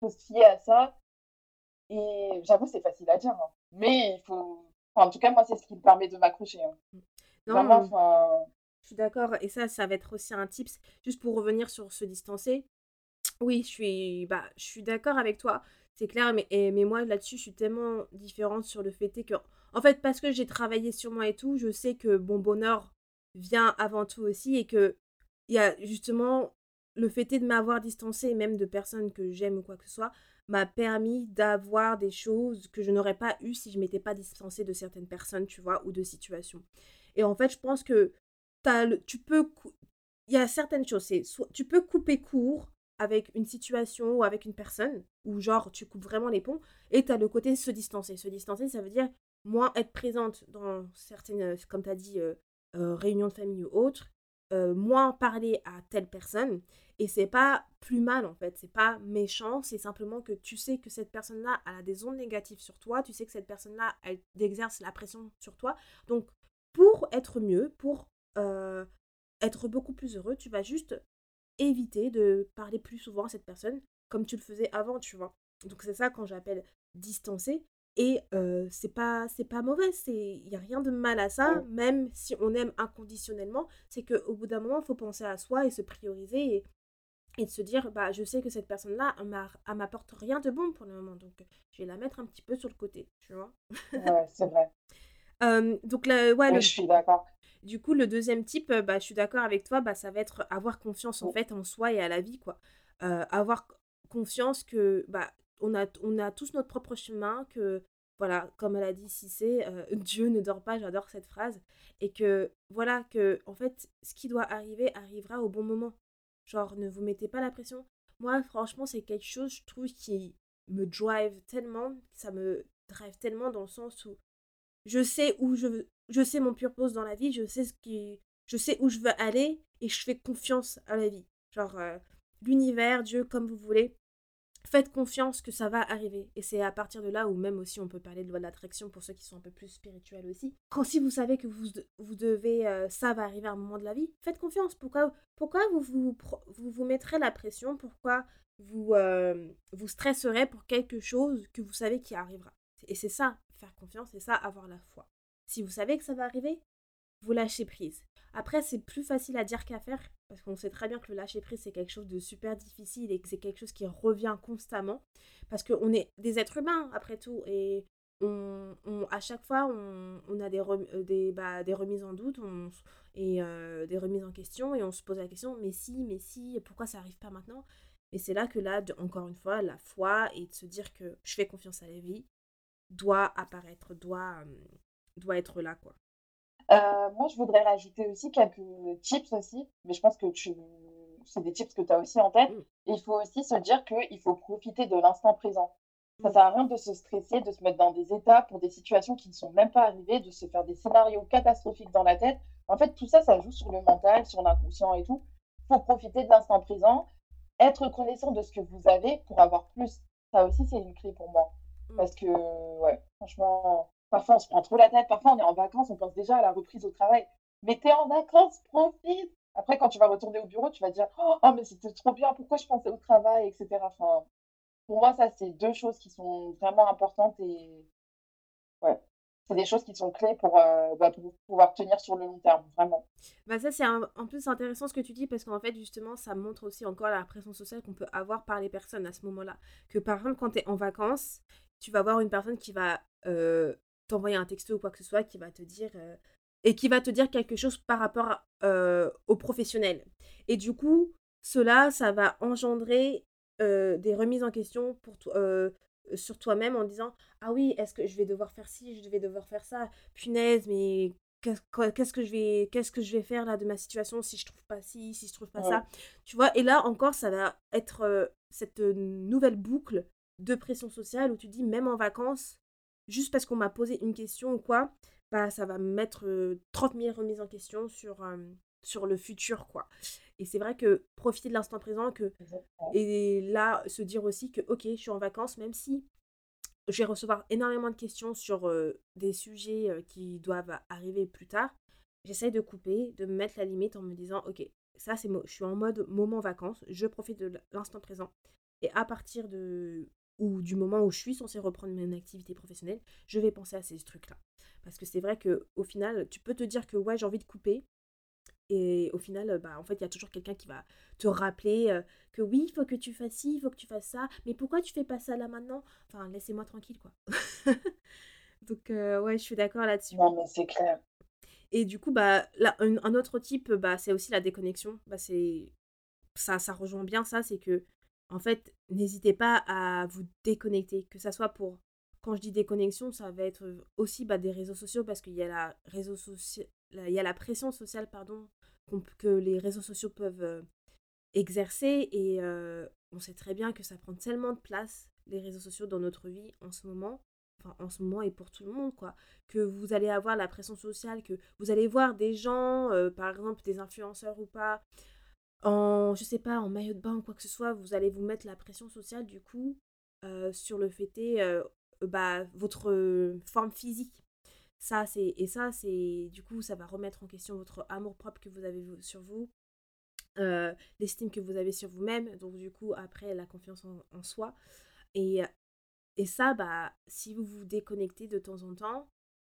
Speaker 2: faut se fier à ça. Et j'avoue, c'est facile à dire, hein. mais il faut. enfin, en tout cas, moi, c'est ce qui me permet de m'accrocher. hein.
Speaker 1: Non,
Speaker 2: Vraiment, enfin,
Speaker 1: Je suis d'accord et ça, ça va être aussi un tips, juste pour revenir sur se distancer. Oui, je suis, bah, je suis d'accord avec toi, c'est clair, mais, moi là-dessus, je suis tellement différente sur le fait que, en fait, parce que j'ai travaillé sur moi et tout, je sais que mon bonheur vient avant tout aussi et que il y a justement le fait de m'avoir distancé, même de personnes que j'aime ou quoi que ce soit, m'a permis d'avoir des choses que je n'aurais pas eues si je m'étais pas distancée de certaines personnes, tu vois, ou de situations. Et en fait, je pense que tu peux, il y a certaines choses, soit tu peux couper court avec une situation ou avec une personne, ou genre tu coupes vraiment les ponts, et tu as le côté se distancer. Se distancer, ça veut dire moins être présente dans certaines, euh, comme tu as dit, euh, euh, réunions de famille ou autres, euh, moins parler à telle personne, et c'est pas plus mal en fait, c'est pas méchant, c'est simplement que tu sais que cette personne-là elle a des ondes négatives sur toi, tu sais que cette personne-là elle exerce la pression sur toi, donc pour être mieux, pour euh, être beaucoup plus heureux, tu vas juste éviter de parler plus souvent à cette personne comme tu le faisais avant, tu vois. Donc c'est ça quand j'appelle distancer. Et euh, c'est pas c'est pas mauvais, c'est il y a rien de mal à ça,
Speaker 2: Ouais.
Speaker 1: même si on aime inconditionnellement, c'est que au bout d'un moment, il faut penser à soi et se prioriser et, et de se dire bah je sais que cette personne-là elle m'a- elle m'apporte rien de bon pour le moment, donc je vais la mettre un petit peu sur le côté, tu vois.
Speaker 2: Ouais, c'est vrai.
Speaker 1: Euh, donc là, ouais,
Speaker 2: Oui,
Speaker 1: le,
Speaker 2: je suis d'accord.
Speaker 1: Du coup, le deuxième type, euh, bah, je suis d'accord avec toi, bah, ça va être avoir confiance en fait en soi et à la vie, quoi. Euh, avoir confiance que bah, on a, on a tous notre propre chemin, que voilà, comme elle a dit Cissé, euh, Dieu ne dort pas, j'adore cette phrase, et que voilà, que en fait, ce qui doit arriver arrivera au bon moment. Genre, ne vous mettez pas la pression. Moi, franchement, c'est quelque chose, je trouve, qui me drive tellement, ça me drive tellement dans le sens où je sais où je veux, je sais mon purpose dans la vie, je sais ce qui, je sais où je veux aller et je fais confiance à la vie. Genre euh, l'univers, Dieu, comme vous voulez. Faites confiance que ça va arriver. Et c'est à partir de là où même aussi on peut parler de loi de l'attraction pour ceux qui sont un peu plus spirituels aussi. Quand si vous savez que vous, vous devez, euh, ça va arriver à un moment de la vie, faites confiance. Pourquoi, pourquoi vous, vous, vous vous mettrez la pression? Pourquoi vous, euh, vous stresserez pour quelque chose que vous savez qui arrivera? Et c'est ça, faire confiance, c'est ça, avoir la foi. Si vous savez que ça va arriver, vous lâchez prise. Après, c'est plus facile à dire qu'à faire, parce qu'on sait très bien que le lâcher prise, c'est quelque chose de super difficile et que c'est quelque chose qui revient constamment, parce qu'on est des êtres humains, après tout, et on, à chaque fois, on, on a des, euh, des, bah, des remises en doute et euh, des remises en question, et on se pose la question, mais si, mais si, pourquoi ça arrive pas maintenant? Et c'est là que là, encore une fois, la foi et de se dire que je fais confiance à la vie doit apparaître, doit, euh, doit être là, quoi.
Speaker 2: Euh, moi, je voudrais rajouter aussi quelques tips aussi, mais je pense que tu... c'est des tips que tu as aussi en tête.
Speaker 1: Mm.
Speaker 2: Et il faut aussi se dire qu'il faut profiter de l'instant présent. Ça
Speaker 1: Mm.
Speaker 2: sert à rien de se stresser, de se mettre dans des états pour des situations qui ne sont même pas arrivées, de se faire des scénarios catastrophiques dans la tête. En fait, tout ça, ça joue sur le mental, sur l'inconscient et tout. Il faut profiter de l'instant présent, être reconnaissant de ce que vous avez pour avoir plus. Ça aussi, c'est une clé pour moi.
Speaker 1: Mm.
Speaker 2: Parce que, ouais, franchement, parfois on se prend trop la tête, parfois on est en vacances, on pense déjà à la reprise au travail. Mais t'es en vacances, profite! Après, quand tu vas retourner au bureau, tu vas dire, oh, oh, mais c'était trop bien, pourquoi je pensais au travail, etc. Enfin, pour moi, ça, c'est deux choses qui sont vraiment importantes et, ouais, c'est des choses qui sont clés pour, euh, bah, pour pouvoir tenir sur le long terme, vraiment.
Speaker 1: Bah ça c'est en plus intéressant ce que tu dis parce qu'en fait justement ça montre aussi encore la pression sociale qu'on peut avoir par les personnes à ce moment-là. Que par exemple quand tu es en vacances, tu vas voir une personne qui va euh, t'envoyer un texto ou quoi que ce soit qui va te dire euh, et qui va te dire quelque chose par rapport à- euh, au professionnel. Et du coup cela ça va engendrer des remises en question pour toi. sur toi-même en disant ah oui est-ce que je vais devoir faire ci je vais devoir faire ça? Punaise mais qu'est-ce que je vais qu'est-ce que je vais faire là de ma situation si je trouve pas ci si je trouve pas
Speaker 2: Ouais.
Speaker 1: ça? Tu vois et là encore ça va être euh, cette nouvelle boucle de pression sociale où tu dis même en vacances juste parce qu'on m'a posé une question ou quoi bah ça va me mettre euh, 30 000 remises en question sur euh, sur le futur quoi et c'est vrai que profiter de l'instant présent que
Speaker 2: Exactement.
Speaker 1: et là se dire aussi que ok je suis en vacances même si je vais recevoir énormément de questions sur euh, des sujets qui doivent arriver plus tard. J'essaye de couper, de me mettre la limite en me disant, ok, ça c'est, je suis en mode moment vacances, je profite de l'instant présent. Et à partir de ou du moment où je suis censée reprendre mon activité professionnelle, je vais penser à ces trucs-là. Parce que c'est vrai que au final, tu peux te dire que ouais, j'ai envie de couper, Et au final, bah, en fait, il y a toujours quelqu'un qui va te rappeler que oui, il faut que tu fasses ci, il faut que tu fasses ça. Mais pourquoi tu fais pas ça là maintenant? Enfin, laissez-moi tranquille, quoi. Donc, ouais, je suis d'accord là-dessus.
Speaker 2: Non, mais c'est clair.
Speaker 1: Et du coup, bah, là, un, autre type, bah, c'est aussi la déconnexion. Bah, c'est ça, ça rejoint bien ça, c'est que, en fait, n'hésitez pas à vous déconnecter, que ça soit pour quand je dis déconnexion, ça va être aussi bah, des réseaux sociaux parce qu'il y a la réseau pression sociale pardon que les réseaux sociaux peuvent exercer et on sait très bien que ça prend tellement de place les réseaux sociaux dans notre vie en ce moment enfin en ce moment et pour tout le monde quoi que vous allez avoir la pression sociale que vous allez voir des gens par exemple des influenceurs ou pas en je sais pas en maillot de bain ou quoi que ce soit vous allez vous mettre la pression sociale du coup sur le fait bah, votre forme physique. Ça, c'est, et ça, c'est, du coup, ça va remettre en question votre amour-propre que vous avez sur vous, l'estime que vous avez sur vous-même, donc du coup, après, la confiance en, soi. Et, et ça, bah, si vous vous déconnectez de temps en temps,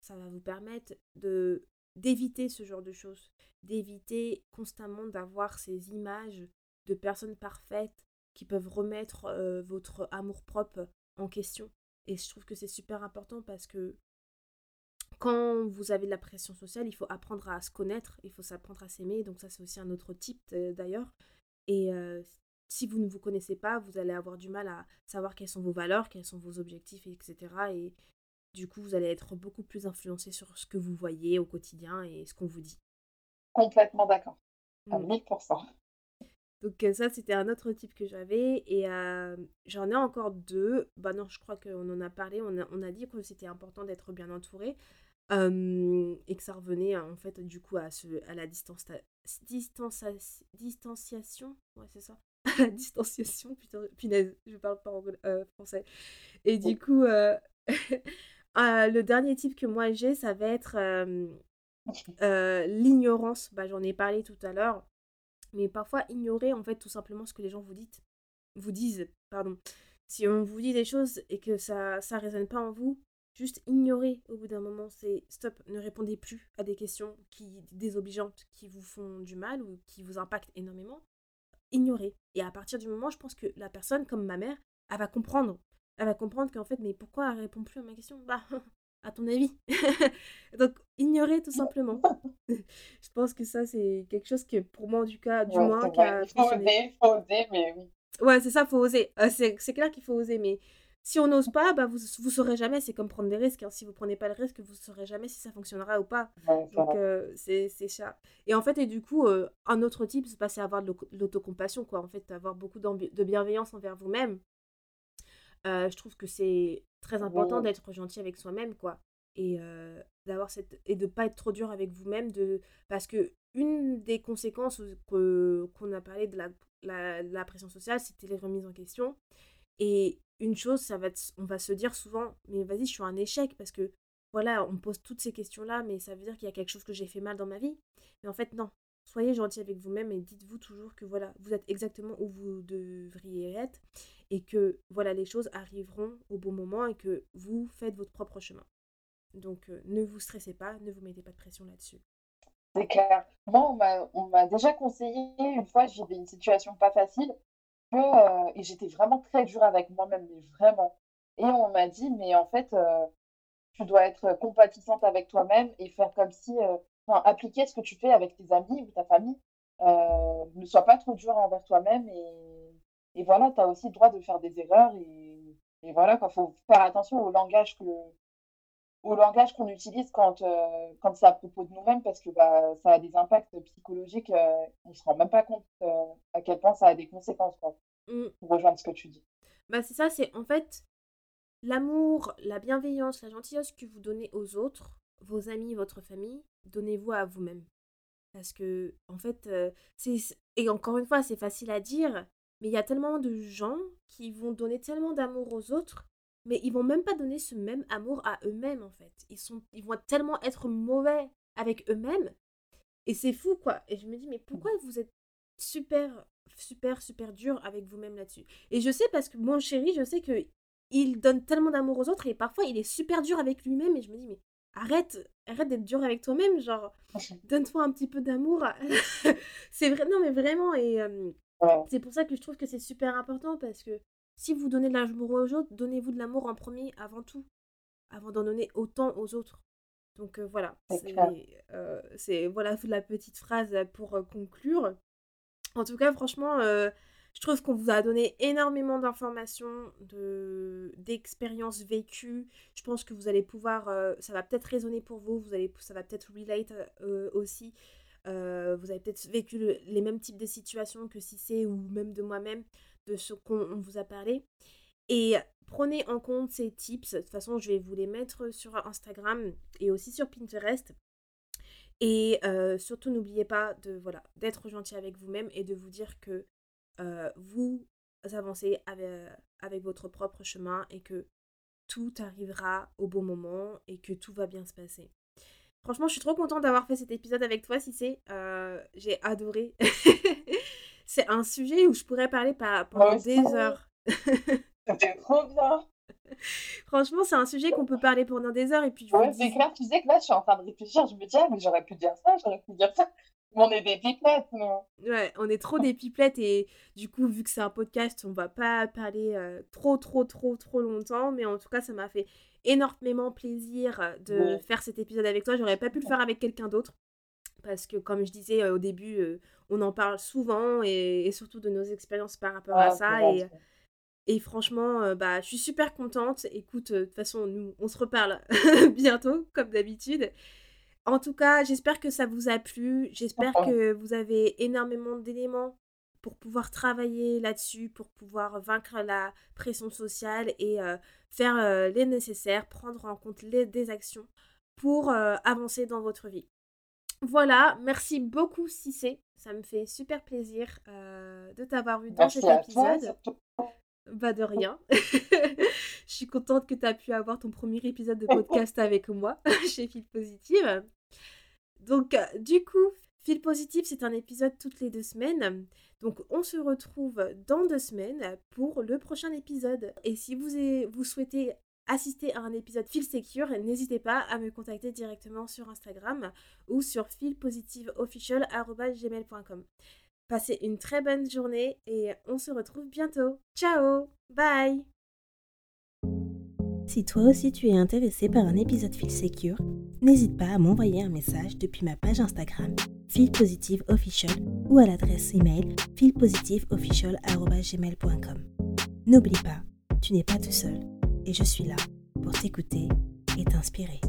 Speaker 1: ça va vous permettre de d'éviter ce genre de choses, d'éviter constamment d'avoir ces images de personnes parfaites qui peuvent remettre votre amour-propre en question. Et je trouve que c'est super important parce que quand vous avez de la pression sociale, il faut apprendre à se connaître, il faut s'apprendre à s'aimer. Donc ça, c'est aussi un autre type d'ailleurs. Et si vous ne vous connaissez pas, vous allez avoir du mal à savoir quelles sont vos valeurs, quels sont vos objectifs, etc. Et du coup, vous allez être beaucoup plus influencé sur ce que vous voyez au quotidien et ce qu'on vous dit.
Speaker 2: Complètement d'accord. À 1000%. Mmh.
Speaker 1: Donc ça, c'était un autre type que j'avais. Et j'en ai encore deux. Bah non, je crois qu'on en a parlé. On a, on a dit que c'était important d'être bien entouré. et que ça revenait en fait du coup à, ce, à la distance, distanciation. Ouais, c'est ça. la distanciation, putain, punaise, je parle pas français. Et du coup, le dernier type que moi j'ai, ça va être l'ignorance. Bah, J'en ai parlé tout à l'heure mais parfois ignorer en fait tout simplement ce que les gens vous disent. Vous disent, pardon. Si on vous dit des choses et que ça ça résonne pas en vous, juste ignorer au bout d'un moment, c'est stop, ne répondez plus à des questions qui désobligeantes qui vous font du mal ou qui vous impactent énormément. Ignorer. Et à partir du moment, je pense que la personne comme ma mère, elle va comprendre. Elle va comprendre qu'en fait, mais pourquoi elle répond plus à ma question? Bah, à ton avis Donc, ignorer tout simplement. je pense que ça, c'est quelque chose que, pour moi, du cas, du moins,
Speaker 2: qui a Il faut oser, faut oser, mais oui.
Speaker 1: Ouais, c'est ça, faut oser. Euh, c'est clair qu'il faut oser, mais si on n'ose pas, bah, vous ne saurez jamais. C'est comme prendre des risques. Hein. Si vous prenez pas le risque, vous ne saurez jamais si ça fonctionnera ou pas. Donc, euh, c'est ça. Et en fait, et du coup, euh, un autre type, c'est avoir de l'autocompassion, quoi. En fait, avoir beaucoup de bienveillance envers vous-même. Je trouve que c'est très important d'être gentil avec soi-même, quoi. Et d'avoir cette et de pas être trop dur avec vous-même de parce que une des conséquences que qu'on a parlé de la, la, pression sociale c'était les remises en question. Et une chose ça va on va se dire souvent mais vas-y je suis un échec parce que voilà on pose toutes ces questions là mais ça veut dire qu'il y a quelque chose que j'ai fait mal dans ma vie. Mais en fait non soyez gentil avec vous-même et dites-vous toujours que voilà vous êtes exactement où vous devriez être et que voilà les choses arriveront au bon moment et que vous faites votre propre chemin. Donc euh, ne vous stressez pas, ne vous mettez pas de pression là-dessus.
Speaker 2: C'est clair. Moi, on m'a déjà conseillé, une fois, j'avais une situation pas facile, euh, et j'étais vraiment très dure avec moi-même, mais vraiment. Et on m'a dit, mais en fait, euh, tu dois être compatissante avec toi-même et faire comme si, enfin, appliquer ce que tu fais avec tes amis ou ta famille. ne sois pas trop dur envers toi-même et et voilà, tu as aussi le droit de faire des erreurs et, et voilà, il faut faire attention au langage que au langage qu'on utilise quand, euh, quand c'est à propos de nous-mêmes parce que bah, ça a des impacts psychologiques, euh, on ne se rend même pas compte euh, à quel point ça a des conséquences, quoi, mmh. pour rejoindre ce que tu dis.
Speaker 1: Bah, c'est ça, c'est en fait l'amour, la bienveillance, la gentillesse que vous donnez aux autres, vos amis, votre famille, donnez-vous à vous-même. Parce que, en fait, c'est. Et encore une fois, c'est facile à dire, mais il y a tellement de gens qui vont donner tellement d'amour aux autres, mais ils vont même pas donner ce même amour à eux-mêmes en fait. Ils, sont, ils vont tellement être mauvais avec eux-mêmes. Et c'est fou quoi. Et je me dis, mais pourquoi vous êtes super, super, super dur avec vous-même là-dessus? Et je sais parce que mon chéri, je sais que il donne tellement d'amour aux autres et parfois il est super dur avec lui-même et je me dis, mais arrête, arrête d'être dur avec toi-même, genre, donne-toi un petit peu d'amour. c'est vrai, non mais vraiment, et c'est pour ça que je trouve que c'est super important parce que si vous donnez de l'amour aux autres, donnez-vous de l'amour en premier avant tout, avant d'en donner autant aux autres. Donc voilà, c'est voilà la petite phrase pour conclure. En tout cas, franchement, je trouve qu'on vous a donné énormément d'informations, de, d'expériences vécues. Je pense que vous allez pouvoir, euh, ça va peut-être résonner pour vous, vous allez, ça va peut-être relate euh, aussi. Euh, vous avez peut-être vécu les mêmes types de situations que si c'est ou même de moi-même, de ce qu'on vous a parlé. Et prenez en compte ces tips. De toute façon, je vais vous les mettre sur Instagram et aussi sur Pinterest. Et surtout, n'oubliez pas voilà d'être gentil avec vous-même et de vous dire que euh, vous avancez avec, votre propre chemin et que tout arrivera au bon moment et que tout va bien se passer. Franchement, je suis trop contente d'avoir fait cet épisode avec toi, si c'est. Euh, j'ai adoré. c'est un sujet où je pourrais parler pendant des heures.
Speaker 2: C'était trop bien.
Speaker 1: Franchement, c'est un sujet qu'on peut parler pendant des heures et puis.
Speaker 2: Ouais, c'est clair. Tu sais que là, je suis en train de réfléchir. Je me dis, ah, mais j'aurais pu dire ça, j'aurais pu dire ça. On est des pipelettes, non
Speaker 1: Ouais, on est trop des pipelettes et du coup, vu que c'est un podcast, on va pas parler euh, trop, trop, trop, trop longtemps. Mais en tout cas, ça m'a fait énormément plaisir euh, de faire cet épisode avec toi. J'aurais pas pu le faire avec quelqu'un d'autre parce que, comme je disais euh, au début, on en parle souvent et, surtout de nos expériences par rapport à ça. Et, et franchement, bah, je suis super contente. Écoute, de toute façon, nous, on se reparle bientôt, comme d'habitude. En tout cas, j'espère que ça vous a plu. J'espère que vous avez énormément d'éléments pour pouvoir travailler là-dessus, pour pouvoir vaincre la pression sociale et euh, faire euh, les nécessaires, prendre en compte les, des actions pour euh, avancer dans votre vie. Voilà, merci beaucoup Cissé. Ça me fait super plaisir de t'avoir vu dans cet épisode. Bah de rien. Je suis contente que tu as pu avoir ton premier épisode de podcast avec moi chez Fil Positive. Donc, euh, du coup, Fil Positif, c'est un épisode toutes les deux semaines. Donc, on se retrouve dans deux semaines pour le prochain épisode. Et si vous, vous souhaitez assister à un épisode Fil Secure, n'hésitez pas à me contacter directement sur Instagram ou sur filpositiveofficial.gmail.com. Passez une très bonne journée et on se retrouve bientôt. Ciao Bye
Speaker 3: Si toi aussi tu es intéressé par un épisode Fil Secure, n'hésite pas à m'envoyer un message depuis ma page Instagram Feel Positive Official ou à l'adresse email feelpositiveofficial.gmail.com. N'oublie pas, tu n'es pas tout seul et je suis là pour t'écouter et t'inspirer.